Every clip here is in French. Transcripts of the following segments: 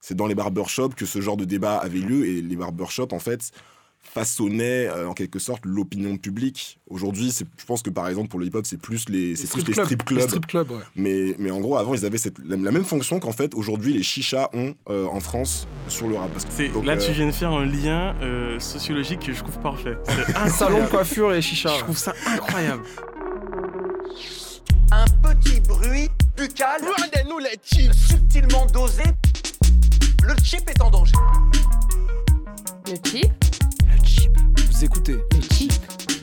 c'est dans les barbershops que ce genre de débat avait lieu et les barbershops, en fait, façonnait euh, en quelque sorte l'opinion publique. Aujourd'hui, je pense que par exemple pour le hip-hop, c'est plus les, c'est strip clubs. Les strip clubs, ouais. Mais, mais en gros, avant, ils avaient cette, la, la même fonction qu'en fait aujourd'hui les chichas ont euh, en France sur le rap. Parce que- C'est- donc, Là, euh, tu viens de faire un lien euh, sociologique que je trouve parfait. C'est Salon de coiffure et chicha. Je trouve ça incroyable. Un petit bruit buccal. nous les chips. Subtilement dosé. Le chip est en danger. Le chip Vous écoutez. Le chip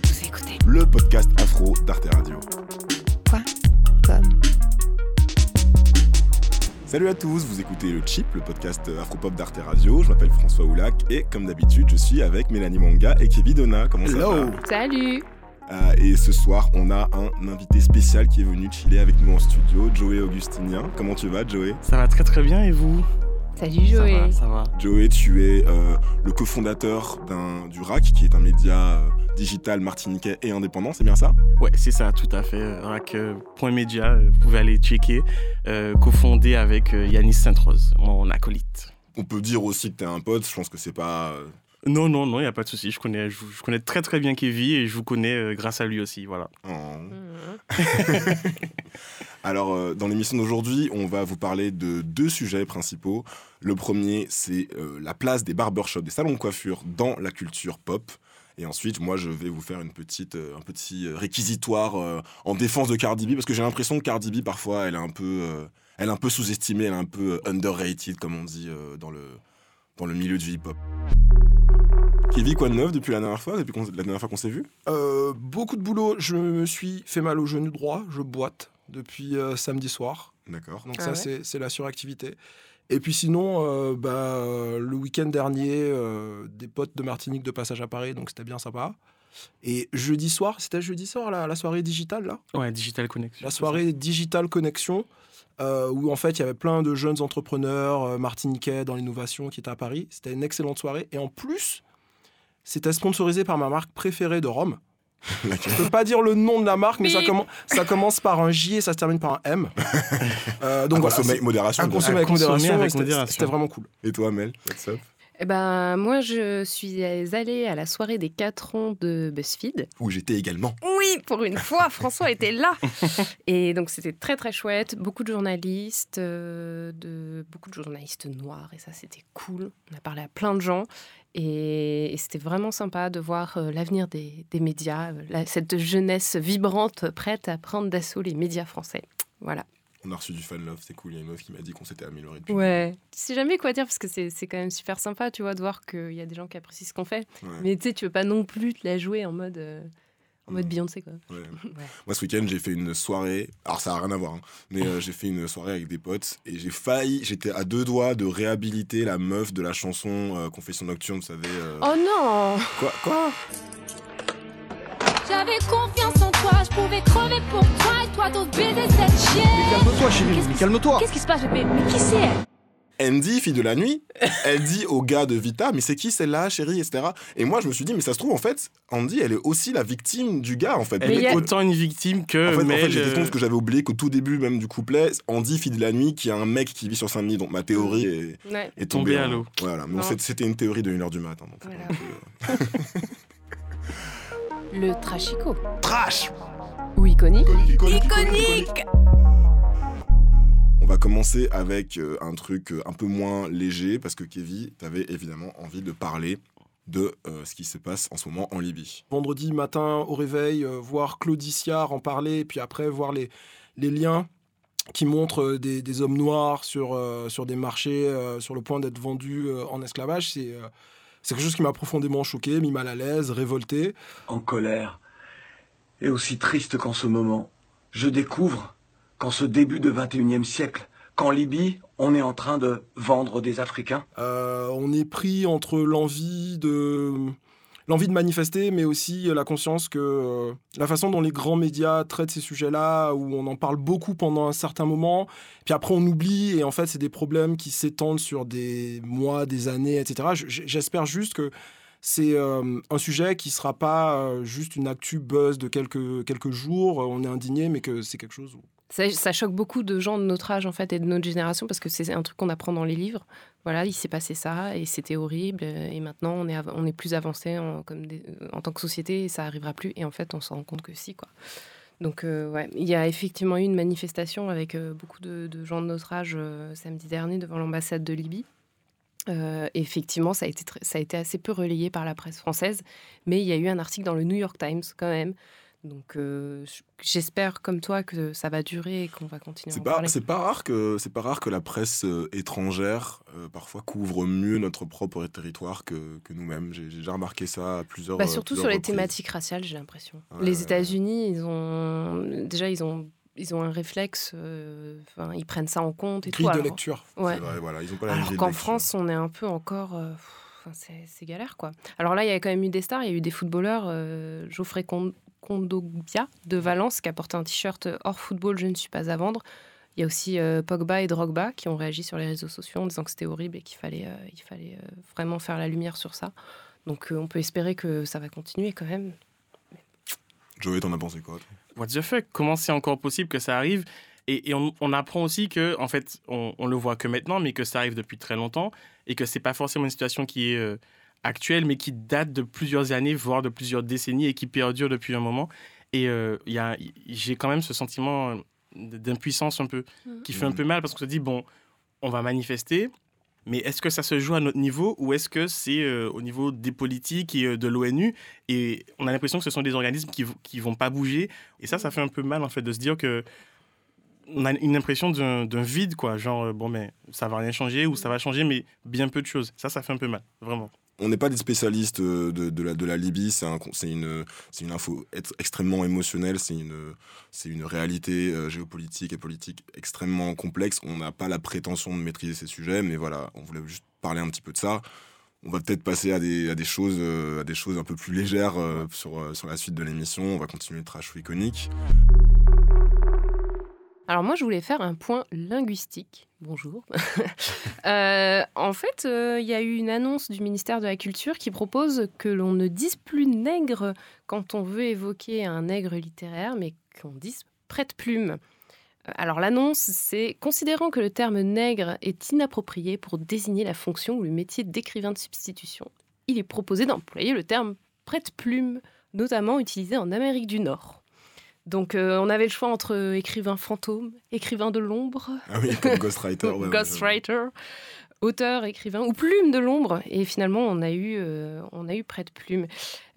Vous écoutez le podcast afro d'Arte Radio. Quoi? Comme Salut à tous, vous écoutez le Chip, le podcast Afropop d'Arte Radio. Je m'appelle François Oulac et comme d'habitude, je suis avec Mélanie Manga et Kevin Donna. Comment ça Hello. va? Salut Euh, Et ce soir, on a un invité spécial qui est venu chiller avec nous en studio, Joey Augustinien. Comment tu vas, Joey? Ça va très très bien et vous? Salut Ça Joey va, ça va. Joey, tu es euh, le cofondateur du RAC, qui est un média euh, digital martiniquais et indépendant, c'est bien ça? Ouais, c'est ça, tout à fait. euh, Rack.media, euh, vous pouvez aller checker. euh, cofondé avec euh, Yanis Sainte-Rose, mon acolyte. On peut dire aussi que t'es un pote, je pense que c'est pas... Non, non, non, il n'y a pas de souci. Je connais, je, je connais très très bien Kevin et je vous connais euh, grâce à lui aussi. Voilà. Mhm. Alors, euh, dans l'émission d'aujourd'hui, on va vous parler de deux sujets principaux. Le premier, c'est euh, la place des barbershops, des salons de coiffure dans la culture pop. Et ensuite, moi, je vais vous faire une petite, euh, un petit euh, réquisitoire euh, en défense de Cardi B, parce que j'ai l'impression que Cardi B, parfois, elle est un peu, euh, elle est un peu sous-estimée, elle est un peu underrated, comme on dit euh, dans, le, dans le milieu du hip-hop. Kevin, quoi de neuf depuis la dernière fois, depuis qu'on- la dernière fois qu'on s'est vu? Euh, beaucoup de boulot. Je me suis fait mal au genou droit. Je boite depuis euh, samedi soir. D'accord. Donc Ah ça, ouais c'est la suractivité. Et puis sinon, euh, bah, le week-end dernier, euh, des potes de Martinique de passage à Paris, donc c'était bien sympa. Et jeudi soir, c'était jeudi soir la, la soirée digitale là? Ouais, Digital Connection. La soirée Digital Connexion, euh, où en fait il y avait plein de jeunes entrepreneurs martiniquais dans l'innovation qui étaient à Paris. C'était une excellente soirée. Et en plus, c'était sponsorisé par ma marque préférée de Rome. Je peux pas dire le nom de la marque, mais ça, commence par un J et ça se termine par un M. Euh, donc à voilà, consommer avec modération. C'était vraiment cool. Et toi, Mel What's up? Eh ben, moi, je suis allée à la soirée des 4 ans de BuzzFeed. Où j'étais également. Oui, pour une fois, François était là. Et donc, c'était très, très chouette. Beaucoup de journalistes, euh, de, beaucoup de journalistes noirs. Et ça, c'était cool. On a parlé à plein de gens. Et, et c'était vraiment sympa de voir euh, l'avenir des, des médias, euh, la- cette jeunesse vibrante, prête à prendre d'assaut les médias français. Voilà. On a reçu du fan love, c'est cool. Il y a une meuf qui m'a dit qu'on s'était amélioré depuis. Ouais. Tu sais jamais quoi dire parce que c'est c'est quand même super sympa, tu vois, de voir qu'il y a des gens qui apprécient ce qu'on fait. Ouais, Mais tu sais, tu veux pas non plus te la jouer en mode, euh, en mode Mm. Beyoncé, quoi. ouais. Ouais. Moi, ce week-end, j'ai fait une soirée. Alors, ça n'a rien à voir, hein, mais euh, j'ai fait une soirée avec des potes et j'ai failli, j'étais à deux doigts de réhabiliter la meuf de la chanson euh, Confession Nocturne, vous savez. euh, Oh non Quoi Quoi? J'avais confiance en toi, je pouvais crever pour toi et toi d'autres baiser cette chienne. Calme-toi, chérie, Qu'est-ce qui- calme-toi. Qu'est-ce qui se passe, bébé Mais qui c'est elle? Andy, fille de la nuit, elle dit au gars de Vita, mais c'est qui celle-là, chérie, etc. Et moi, je me suis dit, mais ça se trouve, en fait, Andy, elle est aussi la victime du gars, en fait. Elle Mais est a- autant une victime que En fait, en fait j'ai euh, compte que j'avais oublié qu'au tout début même du couplet, Andy, fille de la nuit, qui a un mec qui vit sur Saint-Denis, donc ma théorie est, Ouais. est Tombé tombée à en- l'eau. Voilà, mais c'était une théorie de 1h du matin. Donc c'est Voilà. Le trashico. Trash Ou iconique. Iconique, Iconique On va commencer avec euh, un truc euh, un peu moins léger, parce que Kevin, t'avais évidemment envie de parler de euh, ce qui se passe en ce moment en Libye. Vendredi matin au réveil, euh, voir Claudicia en parler, et puis après voir les, les liens qui montrent euh, des, des hommes noirs sur, euh, sur des marchés euh, sur le point d'être vendus euh, en esclavage, c'est euh, c'est quelque chose qui m'a profondément choqué, mis mal à l'aise, révolté. en colère, et aussi triste qu'en ce moment, je découvre qu'en ce début de 21e siècle, qu'en Libye, on est en train de vendre des Africains. Euh, on est pris entre l'envie de l'envie de manifester, mais aussi la conscience que euh, la façon dont les grands médias traitent ces sujets-là, où on en parle beaucoup pendant un certain moment, puis après on oublie, et en fait c'est des problèmes qui s'étendent sur des mois, des années, etc. J'espère juste que c'est euh, un sujet qui sera pas euh, juste une actu buzz de quelques, quelques jours, on est indigné, mais que c'est quelque chose Ça, choque beaucoup de gens de notre âge en fait et de notre génération parce que c'est un truc qu'on apprend dans les livres. Voilà, il s'est passé ça et c'était horrible et maintenant on est, on est plus avancé en, comme en tant que société et ça arrivera plus et en fait on se rend compte que si quoi. Donc euh, ouais, il y a effectivement eu une manifestation avec euh, beaucoup de, gens de notre âge euh, samedi dernier devant l'ambassade de Libye. Effectivement, ça a, été ça a été assez peu relayé par la presse française, mais il y a eu un article dans le New York Times quand même. Donc euh, j'espère comme toi que ça va durer et qu'on va continuer C'est pas, c'est pas rare que c'est pas rare que la presse euh, étrangère euh, parfois couvre mieux notre propre territoire que, que nous-mêmes. J'ai déjà remarqué ça à plusieurs. Bah, surtout plusieurs sur les reprises. thématiques raciales, j'ai l'impression. Ouais, les États-Unis, ils ont déjà ils ont ils ont un réflexe, euh, ils prennent ça en compte et Grille tout. de alors- lecture. ouais. C'est vrai, voilà, ils ont pas la Alors qu'en. France, on est un peu encore. c'est galère, quoi. Alors là, il y a quand même eu des stars. Il y a eu des footballeurs. euh, Geoffrey Con- Kondogbia de Valence qui a porté un t-shirt hors football, je ne suis pas à vendre. Il y a aussi euh, Pogba et Drogba qui ont réagi sur les réseaux sociaux en disant que c'était horrible et qu'il fallait, euh, il fallait euh, vraiment faire la lumière sur ça. Donc euh, on peut espérer que ça va continuer quand même. Joey, t'en as pensé quoi What the fuck? Comment c'est encore possible que ça arrive? Et, et on, on apprend aussi que, en fait, on, on le voit que maintenant, mais que ça arrive depuis très longtemps et que c'est pas forcément une situation qui est euh, actuelle, mais qui date de plusieurs années, voire de plusieurs décennies et qui perdure depuis un moment. Et euh, il y a- j'ai quand même ce sentiment euh, d'impuissance un peu qui fait un peu mal parce qu'on se dit, bon, on va manifester, mais est-ce que ça se joue à notre niveau ou est-ce que c'est euh, au niveau des politiques et euh, de l'ONU? Et on a l'impression que ce sont des organismes qui, qui vont pas bouger. Et ça, ça fait un peu mal en fait de se dire que on a une impression d'un d'un vide, quoi. Genre, bon, mais ça va rien changer ou ça va changer, mais bien peu de choses. Ça, ça fait un peu mal, vraiment. On n'est pas des spécialistes euh, de, la, Libye, c'est un- c'est une, info ex- extrêmement émotionnelle, c'est une, réalité euh, géopolitique et politique extrêmement complexe. On n'a pas la prétention de maîtriser ces sujets, mais voilà, on voulait juste parler un petit peu de ça. On va peut-être passer à des, euh, choses un peu plus légères sur, la suite de l'émission. On va continuer le trash iconique. Alors moi, je voulais faire un point linguistique. Bonjour. Euh, en fait, euh, il y a eu une annonce du ministère de la Culture qui propose que l'on ne dise plus nègre quand on veut évoquer un nègre littéraire, mais qu'on dise prête-plume. Euh, Alors l'annonce, c'est considérant que le terme nègre est inapproprié pour désigner la fonction ou le métier d'écrivain de substitution, il est proposé d'employer le terme prête-plume, notamment utilisé en Amérique du Nord. Donc euh, on avait le choix entre euh, écrivain fantôme, écrivain de l'ombre, Ah oui, comme Ghostwriter. ouais, ouais, ghostwriter, auteur, écrivain ou plume de l'ombre. Et finalement, on a eu, euh, on a eu près de plume.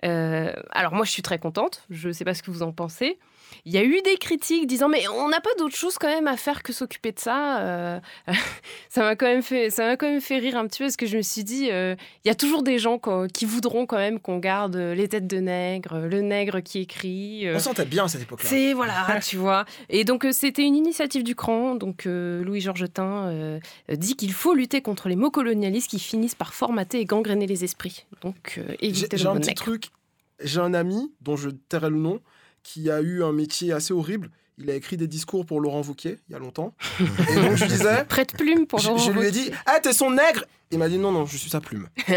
Euh, alors moi, je suis très contente. Je ne sais pas ce que vous en pensez. Il y a eu des critiques disant mais on n'a pas d'autre chose quand même à faire que s'occuper de ça. Euh, ça m'a quand même fait, ça m'a quand même fait rire un petit peu parce que je me suis dit euh, il y a toujours des gens quoi, qui voudront quand même qu'on garde les têtes de nègre, le nègre qui écrit. euh, On sentait bien à cette époque-là. c'est voilà, tu vois. Et donc euh, c'était une initiative du CRAN. Donc euh, Louis Georgetin euh, euh, dit qu'il faut lutter contre les mots colonialistes qui finissent par formater et gangréner les esprits. Donc euh, J'ai éviter j'ai un petit truc. J'ai un ami dont je tairai le nom qui a eu un métier assez horrible. Il a écrit des discours pour Laurent Wauquiez il y a longtemps. Et donc je disais, Prête plume pour je, Laurent je lui ai dit, ah t'es son nègre. Il m'a dit non non, je suis sa plume.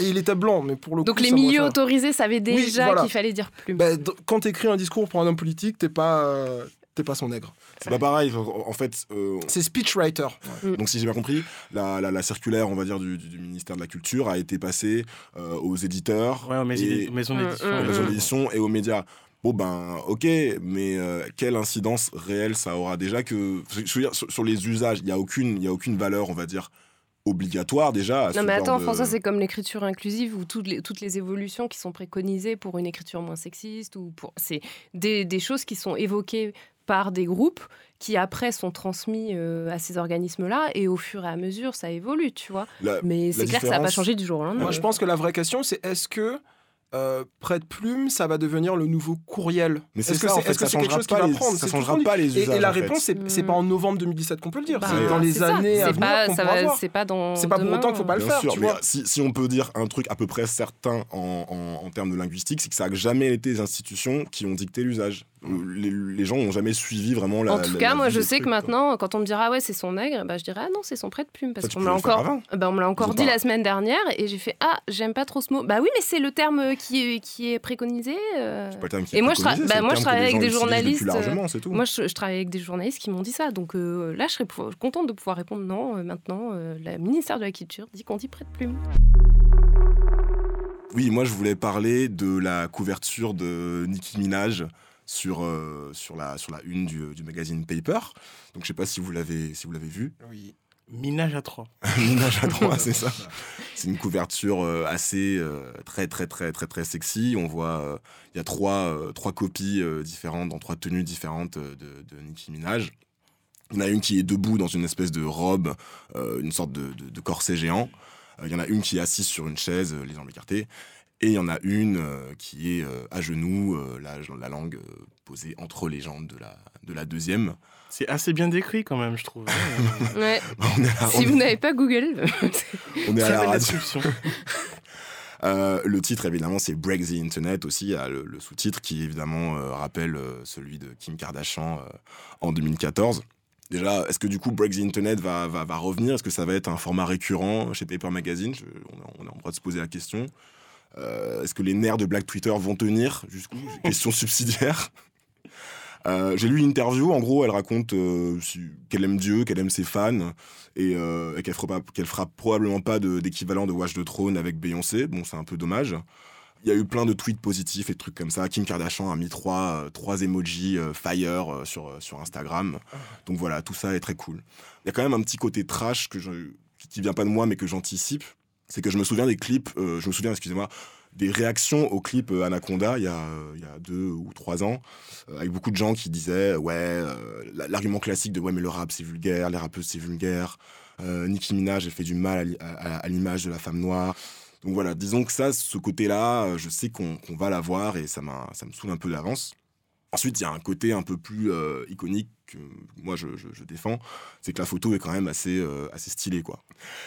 Et il était blanc, mais pour le Donc coup, les ça m'aurait milieux autorisés savaient déjà voilà. qu'il fallait dire plume. D- quand t'écris un discours pour un homme politique, t'es pas, euh, t'es pas son nègre. C'est pas pareil. En fait, euh, C'est speechwriter. Donc si j'ai bien compris, la, la- la circulaire, on va dire, du, du- du ministère de la Culture a été passée euh, aux éditeurs, Ouais, aux maisons et, aux maisons Mm, mm, mm. d'édition et aux médias. Bon ben ok, mais euh, quelle incidence réelle ça aura? Déjà que je veux dire, sur, sur les usages, il y a aucune, il y a aucune valeur, on va dire obligatoire déjà. à Non mais attends, de- François, c'est comme l'écriture inclusive ou toutes les, toutes les évolutions qui sont préconisées pour une écriture moins sexiste ou pour c'est des, des choses qui sont évoquées par des groupes qui après sont transmis euh, à ces organismes-là et au fur et à mesure ça évolue, tu vois. La- Mais c'est clair que ça n'a pas changé du jour au lendemain. Moi, je pense que la vraie question, c'est est-ce que euh, près de plume, ça va devenir le nouveau courriel Mais c'est Est-ce que ça, en fait, que ça quelque changera chose qui va prendre? ça changera pas les Et, et usages, la réponse, c'est c'est pas en novembre 2017 qu'on peut le dire. Bah, c'est dans les ça. années à C'est venir. C'est pas dans. C'est pas pour autant qu'il faut pas le faire, sûr, tu mais vois. si, si on peut dire un truc à peu près certain en, en- en termes de linguistique, c'est que ça n'a jamais été les institutions qui ont dicté l'usage. Euh, Les, les gens n'ont jamais suivi vraiment la. en tout la- cas, la moi, je sais que quoi. maintenant, quand on me dira, ah ouais, c'est son nègre, bah, je dirais, ah non, c'est son prête-plume. Parce Ça, tu qu'on me l'a encore, avant. bah, on me l'a encore dit pas- la semaine dernière, et j'ai fait, ah, j'aime pas trop ce mot. Bah oui, mais c'est le terme qui est, qui est préconisé. euh. Pas le terme qui Et est moi, je tra- bah, moi, je travaille avec des journalistes, tout. Moi, je, je travaille avec des journalistes qui m'ont dit ça. Donc euh, là, je serais contente de pouvoir répondre non. euh, maintenant, euh, le ministère de la Culture dit qu'on dit prête-plume. Oui, moi je voulais parler de la couverture de Nicki Minaj sur, euh, sur, la, sur la une du, du magazine Paper. Donc je sais pas si vous l'avez si vous l'avez vu. Oui. Minage à trois. Minaj à trois, c'est ça. C'est une couverture euh, assez euh, très très très très très sexy. On voit il y a trois, trois copies différentes dans trois tenues différentes de, de Nicki Minaj. Il y en a une qui est debout dans une espèce de robe, une sorte de, de- de corset géant. Il y en a une qui est assise sur une chaise, les jambes écartées. Et il y en a une euh, qui est euh, à genoux, euh, la, la langue euh, posée entre les jambes de la, de la deuxième. C'est assez bien décrit quand même, je trouve. Ouais. On est à, si vous n'avez pas Google, on est à la description. Euh, le titre, évidemment, c'est Break the Internet aussi, il y a le, le sous-titre qui, évidemment, euh, rappelle euh, celui de Kim Kardashian euh, en 2014. Déjà, est-ce que du coup Break the Internet va, va, va revenir? Est-ce que ça va être un format récurrent chez Paper Magazine? Je- on, on est en droit de se poser la question. Euh, est-ce que les nerfs de Black Twitter vont tenir jusqu'où? Question subsidiaire. Euh, J'ai lu une interview, en gros, elle raconte euh, qu'elle aime Dieu, qu'elle aime ses fans, et, euh, et qu'elle fera, fera probablement pas de- d'équivalent de, Watch the Throne avec Beyoncé. Bon, c'est un peu dommage. Il y a eu plein de tweets positifs et de trucs comme ça. Kim Kardashian a mis trois, trois emojis fire sur, sur Instagram. Donc voilà, tout ça est très cool. Il y a quand même un petit côté trash que je, qui vient pas de moi, mais que j'anticipe. C'est que je me souviens des clips, euh, je me souviens, excusez-moi, des réactions au clip euh, Anaconda il y, a, euh, il y a deux ou trois ans, avec beaucoup de gens qui disaient ouais, la- l'argument classique de ouais, mais le rap c'est vulgaire, les rappeuses c'est vulgaire, Nicki Minaj elle fait du mal à l'i- à, à l'image de la femme noire. Donc voilà, disons que ça, ce côté-là, je sais qu'on va l'avoir et ça, ça me saoule un peu d'avance. Ensuite, il y a un côté un peu plus euh, iconique que moi je, je- je défends, c'est que la photo est quand même assez, euh, assez stylée. Quoi.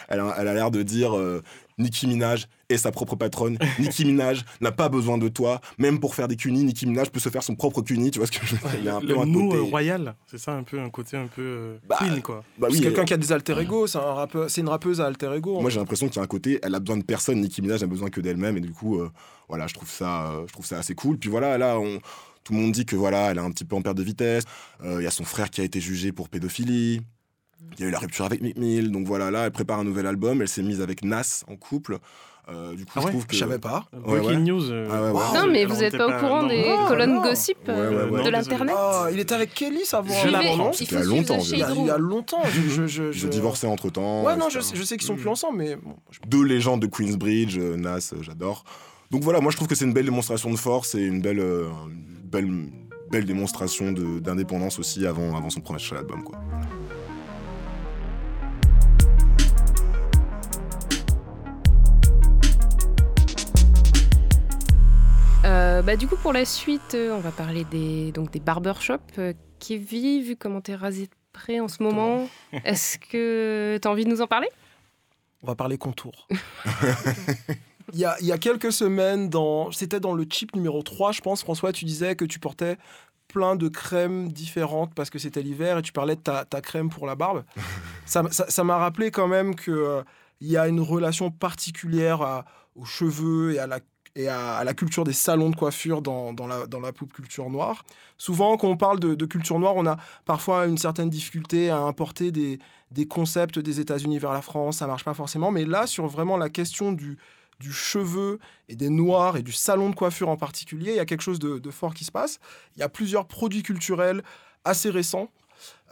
Elle a elle a l'air de dire euh, Nicki Minaj est sa propre patronne, Nicki Minaj n'a pas besoin de toi, même pour faire des cunis, Nicki Minaj peut se faire son propre cuni, tu vois ce que je veux dire Il y a un peu Le un nous côté- euh, royal, c'est ça un peu un côté un peu euh, Bah, clean quoi. Bah c'est oui, quelqu'un euh, qui a des alter ego, c'est un une rappeuse à alter ego. Moi, j'ai l'impression qu'il y a un côté, elle a besoin de personne. Nicki Minaj a besoin que d'elle-même, et du coup, euh, voilà, je trouve ça, euh, je trouve ça assez cool. Puis voilà, là, on, tout le monde dit que voilà, elle est un petit peu en perte de vitesse. Euh, Il y a son frère qui a été jugé pour pédophilie. Il y a eu la rupture avec Mick Mill. Donc voilà, là, elle prépare un nouvel album. Elle s'est mise avec Nas en couple. Euh, du coup, Ah je ouais trouve que. Je savais pas. Ouais, Breaking ouais. news. euh, Ah ouais, ouais. non, mais vous n'êtes pas au courant non, des Ah, colonnes non. gossip Ouais, euh, ouais, ouais. de l'internet. Ah, il était avec Kelly, ça avant. Je Il l'apprends. faut C'était il y a longtemps, il, y a, il longtemps. Je, je, je, divorcé entre temps. Ouais, non, je, sais- je sais qu'ils sont plus ensemble, mais bon, Deux légendes de Queensbridge, euh, Nas, euh, j'adore. Donc voilà, moi je trouve que c'est une belle démonstration de force et une belle, euh, belle, belle démonstration de- d'indépendance aussi avant, avant son premier album. Quoi. Euh, bah, du coup, pour la suite, euh, on va parler des, donc, des barbershops. Euh, Kevin, vu comment t'es rasé de près en ce moment, est-ce que t'as envie de nous en parler? On va parler contour. il, y a, il y a quelques semaines, dans, c'était dans le chip numéro 3, je pense, François, tu disais que tu portais plein de crèmes différentes parce que c'était l'hiver et tu parlais de ta, ta crème pour la barbe. ça m- ça ça m'a rappelé quand même qu'il il y a une relation particulière à- aux cheveux et à la et à, à la culture des salons de coiffure dans, dans la, dans la pop culture noire. Souvent, quand on parle de, de culture noire, on a parfois une certaine difficulté à importer des, des concepts des États-Unis vers la France, ça marche pas forcément. Mais là, sur vraiment la question du, du cheveu et des noirs et du salon de coiffure en particulier, il y a quelque chose de, fort qui se passe. Il y a plusieurs produits culturels assez récents.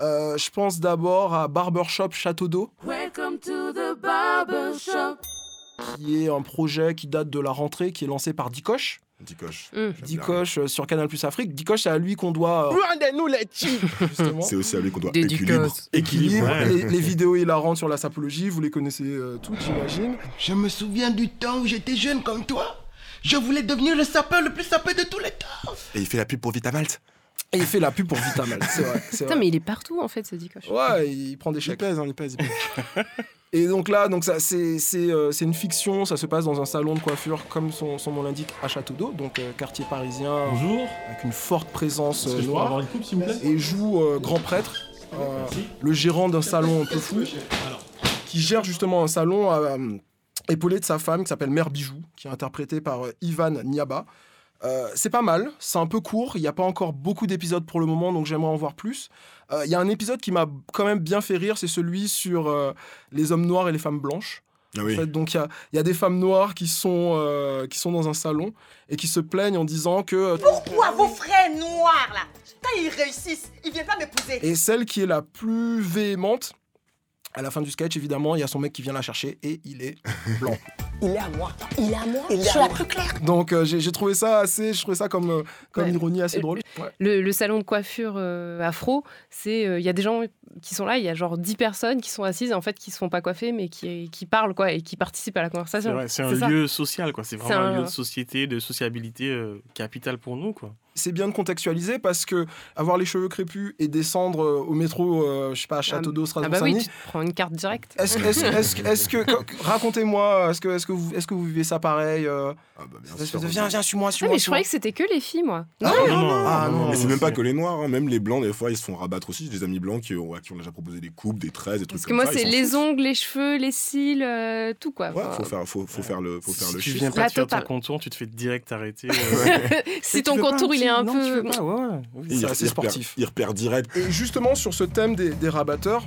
Euh, je pense d'abord à Barbershop Château d'Eau, Welcome to the barber shop. Qui est un projet qui date de la rentrée, qui est lancé par Dikoche. Dicoche. Mm. Dikoche euh, sur Canal Plus Afrique. Dikoche, c'est à lui qu'on doit euh, Rendez-nous les. C'est aussi à lui qu'on doit Dédicace. équilibre. Équilibre, Ouais. les, les vidéos hilarantes sur la sapologie, vous les connaissez euh, toutes, j'imagine. Je me souviens du temps où j'étais jeune comme toi. Je voulais devenir le sapeur le plus sapeur de tous les temps. Et il fait la pub pour Vitamalt. Et il fait la pub pour Vitamal, c'est vrai. Putain, vrai. mais il est partout en fait, ce Dikoche. Ouais, il prend des Il chèques. pèse, hein, il pèse, il pèse. Et donc là, donc ça, c'est, c'est, euh, c'est une fiction, ça se passe dans un salon de coiffure, comme son, son nom l'indique, à Château d'Eau, donc euh, quartier parisien, Bonjour. avec une forte présence euh, noire. avoir une coupe, s'il vous plaît? Et joue euh, grand prêtre, euh, le gérant d'un salon un peu fou, qui gère justement un salon euh, épaulé de sa femme qui s'appelle Mère Bijou, qui est interprétée par euh, Ivan Niaba. Euh, c'est pas mal, c'est un peu court, il n'y a pas encore beaucoup d'épisodes pour le moment, donc j'aimerais en voir plus. Euh, Il y a un épisode qui m'a quand même bien fait rire, c'est celui sur euh, les hommes noirs et les femmes blanches. Ah En oui. fait, donc il y a, il y a des femmes noires qui sont, euh, qui sont dans un salon et qui se plaignent en disant que... Pourquoi vos frères noirs là? Quand ils réussissent, ils viennent pas m'épouser. Et celle qui est la plus véhémente, à la fin du sketch, évidemment, il y a son mec qui vient la chercher et il est blanc. Il est à moi. Il est à moi. Je suis la plus claire. Donc euh, j'ai trouvé ça assez, je trouvais ça comme, euh, comme Ouais. ironie assez Euh, drôle. Ouais. Le, le salon de coiffure euh, afro, c'est euh, il y a des gens qui sont là, il y a genre 10 personnes qui sont assises en fait qui se font pas coiffer mais qui, qui parlent quoi et qui participent à la conversation. c'est un ça. lieu social, quoi. C'est C'est vraiment un... un- lieu de société, de sociabilité euh, capital pour nous, quoi. C'est bien de contextualiser parce que avoir les cheveux crépus et descendre euh, au métro, euh, je sais pas, à Château d'Eau, Ah bah oui, tu prends une carte directe. Est-ce est-ce- est-ce- est-ce que, co- racontez-moi, est-ce que, est-ce que, vous, est-ce que vous vivez ça pareil euh, Ah bah bien sûr. de, Viens, viens, suis-moi, Ah, suis-moi. mais je croyais que c'était que les filles moi. Ah, non, non, non, ah, non, non. c'est même pas que les noirs, hein. même les blancs, des fois, ils se font rabattre aussi. J'ai des amis blancs qui, ont- à qui on a déjà proposé des coupes, des tresses, des trucs Parce que moi ça. c'est les ongles, les cheveux, les cils, euh, tout quoi. Ouais, faut faire, faut, faut faire le, faut faire si le tu chiffre. viens pas de faire ton contour, tu te fais direct arrêter. euh. si Tu ton contour il est un petit- non, peu. pas, ouais, ouais. Oui. C'est assez repère- sportif. Il repère direct. Et justement, sur ce thème des, des rabatteurs,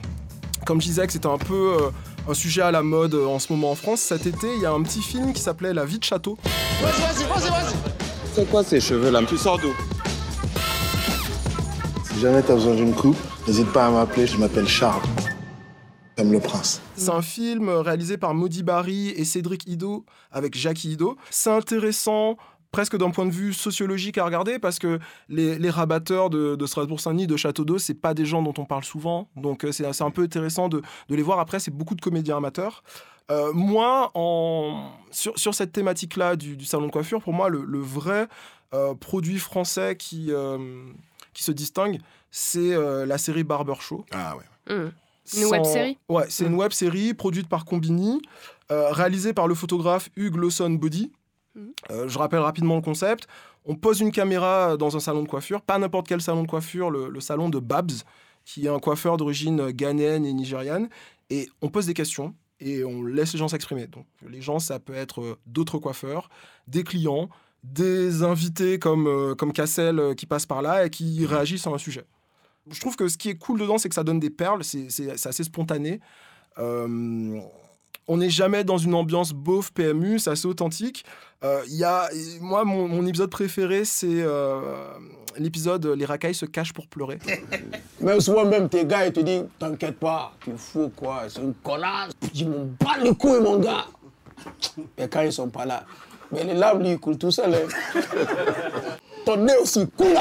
comme je disais que c'était un peu euh, un sujet à la mode euh, en ce moment en France, cet été, il y a un petit film qui s'appelait La vie de château. C'est quoi ces cheveux là? Tu sors d'où? Si jamais t'as besoin d'une coupe, n'hésite pas à m'appeler, je m'appelle Charles. Comme le prince. C'est un film euh, réalisé par Maudit Barry et Cédric Ido avec Jackie Ido. C'est intéressant presque d'un point de vue sociologique à regarder parce que les, les rabatteurs de, de Strasbourg-Saint-Denis, de Château d'Eau, c'est pas des gens dont on parle souvent. Donc euh, c'est c'est un peu intéressant de, de les voir. Après, c'est beaucoup de comédiens amateurs. Euh, moi, en, sur, sur cette thématique-là du, du salon de coiffure, pour moi, le, le vrai euh, produit français qui, euh, qui se distingue, c'est euh, la série Barber Show. Ah ouais. Hum. Une Sans- web série? Ouais, c'est une web série produite par Combini, euh, réalisée par le photographe Hugues Lawson Body. Mhm. Euh, je rappelle rapidement le concept. On pose une caméra dans un salon de coiffure, pas n'importe quel salon de coiffure, le, le salon de Babs, qui est un coiffeur d'origine ghanéenne et nigériane. Et on pose des questions et on laisse les gens s'exprimer. Donc les gens, ça peut être euh, d'autres coiffeurs, des clients, des invités comme, euh, comme Cassel euh, qui passent par là et qui réagissent à un sujet. Je trouve que ce qui est cool dedans, c'est que ça donne des perles, c'est assez spontané. Euh, on n'est jamais dans une ambiance beauf PMU, c'est assez authentique. Euh, y a, moi, mon, mon épisode préféré, c'est euh, l'épisode Les racailles se cachent pour pleurer. Même souvent, même tes gars, ils te disent T'inquiète pas, tu fous quoi, c'est une connasse. Je m'en bats les couilles, mon gars. Et quand ils sont pas là, mais les larmes, lui, ils coulent tout seul. hein. Ton nez aussi coule.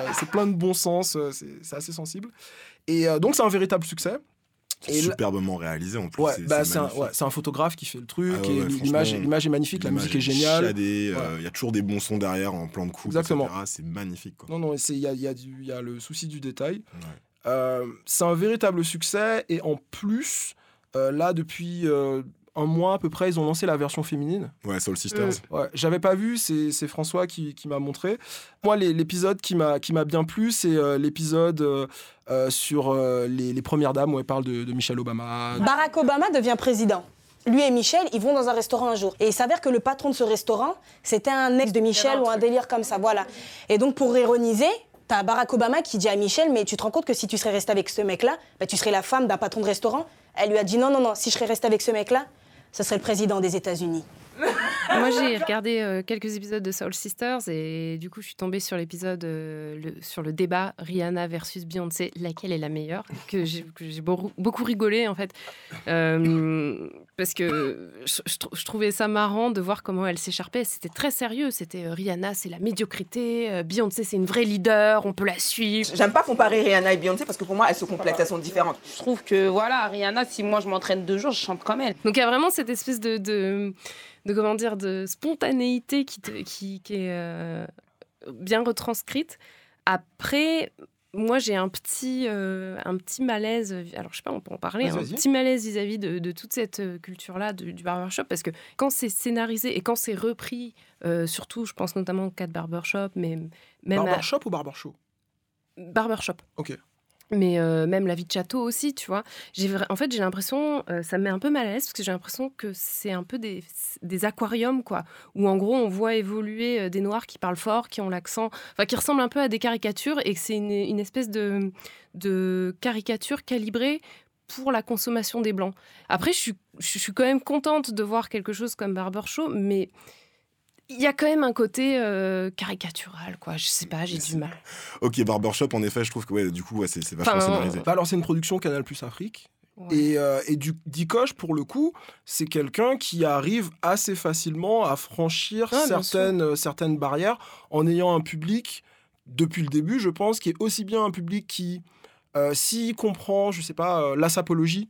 Euh, c'est plein de bon sens, c'est c'est assez sensible. Et euh, donc, c'est un véritable succès. Et superbement réalisé en plus. Ouais, c'est- bah, un, ouais, c'est un photographe qui fait le truc, Ah ouais, l'image est magnifique, la musique est géniale. euh, Il Ouais. y a toujours des bons sons derrière en plan de coupe. Exactement. C'est magnifique. Quoi. Non, non, il y a, il y a du- il y a le souci du détail. Euh, c'est un véritable succès et en plus, euh, là, depuis euh, un mois à peu près, ils ont lancé la version féminine. Ouais, Soul Sisters. Ouais, j'avais pas vu, c'est c'est François qui, qui m'a montré. Moi, les- l'épisode qui m'a qui m'a bien plu, c'est euh, l'épisode euh, euh, sur euh, les, les premières dames où elle parle de, de Michelle Obama. Barack Obama devient président. Lui et Michel, ils vont dans un restaurant un jour. Et il s'avère que le patron de ce restaurant, c'était un ex de Michel ou un délire comme ça, voilà. Et donc, pour ironiser, t'as Barack Obama qui dit à Michel, mais tu te rends compte que si tu serais resté avec ce mec-là, bah, tu serais la femme d'un patron de restaurant Elle lui a dit, non, non, non, si je serais resté avec ce mec-là, ce serait le président des États-Unis. Moi, j'ai regardé euh, quelques épisodes de Soul Sisters et du coup, je suis tombée sur l'épisode euh, le- sur le débat Rihanna versus Beyoncé, laquelle est la meilleure, que j'ai beau- beaucoup rigolé en fait, Euh, parce que je, je trou- je trouvais ça marrant de voir comment elle s'écharpait. C'était très sérieux. C'était euh, Rihanna, c'est la médiocrité, euh, Beyoncé, c'est une vraie leader, on peut la suivre. J'aime pas comparer Rihanna et Beyoncé parce que pour moi, elles se complètent, elles sont différentes. Je trouve que voilà, Rihanna, si moi je m'entraîne deux jours, je chante comme elle. Donc il y a vraiment cette espèce de, de, de comment dire de spontanéité qui, te- qui, qui est euh, bien retranscrite. Après, moi, j'ai un petit, euh, un petit malaise. Alors, je sais pas, on peut en parler. Vas-y, Un vas-y. petit malaise vis-à-vis de, de toute cette euh, culture-là du, du barbershop. Parce que quand c'est scénarisé et quand c'est repris, euh, surtout, je pense notamment au cas de barbershop, mais même. à- Barbershop ou barbershow? Barbershop. Ok. Mais euh, même la vie de château aussi, tu vois. J'ai en fait, j'ai l'impression, euh, ça me met un peu mal à l'aise parce que j'ai l'impression que c'est un peu des, aquariums, quoi. Où en gros, on voit évoluer euh, des noirs qui parlent fort, qui ont l'accent, enfin, qui ressemblent un peu à des caricatures et que c'est une, une espèce de, de caricature calibrée pour la consommation des blancs. Après, je suis, je suis quand même contente de voir quelque chose comme Barbershow, mais il y a quand même un côté euh, caricatural, quoi. Je sais pas, j'ai du mal. Ok, Barbershop, en effet, je trouve que ouais, du coup, ouais, c'est vachement Enfin, scénarisé. Bah alors, c'est une production Canal Plus Afrique. Ouais. Et, euh, et du Dikoche, pour le coup, c'est quelqu'un qui arrive assez facilement à franchir Ah, certaines, euh, certaines barrières en ayant un public, depuis le début, je pense, qui est aussi bien un public qui, euh, s'il comprend, je sais pas, euh, la sapologie,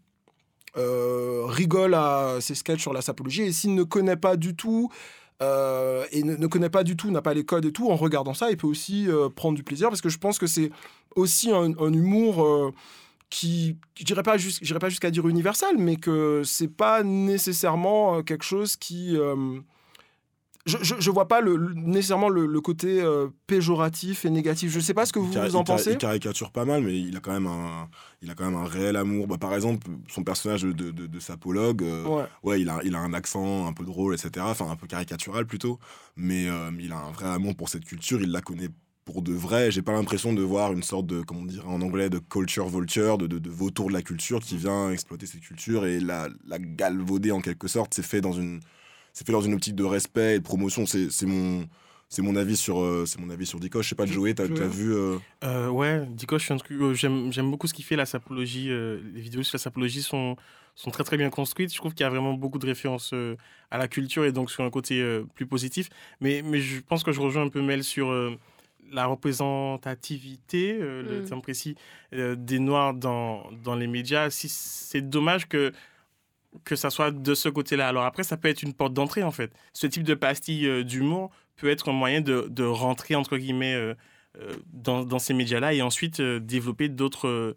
euh, rigole à ses sketchs sur la sapologie, et s'il ne connaît pas du tout, euh, et ne, connaît pas du tout, n'a pas les codes et tout, en regardant ça, il peut aussi euh, prendre du plaisir, parce que je pense que c'est aussi un, humour... euh, qui, je dirais pas, jus- j'irais pas jusqu'à dire universel, mais que c'est pas nécessairement quelque chose qui. Je, je vois pas le, le- nécessairement le, le côté euh, péjoratif et négatif. Je sais pas ce que vous, en pensez. Il caricature pas mal, mais il a quand même un, il a quand même un réel amour. Bah, par exemple, son personnage de, de, de sapologue, euh, Ouais. ouais, il a, il a un accent un peu drôle, etc. Enfin, un peu caricatural plutôt. Mais euh, il a un vrai amour pour cette culture. Il la connaît pour de vrai. J'ai pas l'impression de voir une sorte de, comment on dirait en anglais, de culture vulture, de, de, de vautour de la culture qui vient exploiter cette culture et la, la galvauder en quelque sorte. C'est fait dans une, c'est fait dans une optique de respect et de promotion. C'est c'est mon, c'est mon avis sur, euh, c'est mon avis sur Dico. Je sais pas, Joey, t'as t'as vu. euh, Euh, ouais, Dico, je suis un truc- euh, j'aime j'aime beaucoup ce qu'il fait, la sapologie. euh, les vidéos sur la sapologie sont, sont très très bien construites. Je trouve qu'il y a vraiment beaucoup de références euh, à la culture et donc sur un côté euh, plus positif. Mais, mais je pense que je rejoins un peu Mel sur euh, la représentativité, euh, le Mm. terme précis, euh, des Noirs dans, dans les médias. Si, c'est dommage que que ça soit de ce côté-là. Alors après, ça peut être une porte d'entrée, en fait. Ce type de pastille euh, d'humour peut être un moyen de, de rentrer, entre guillemets, euh, euh, dans, dans ces médias-là et ensuite développer d'autres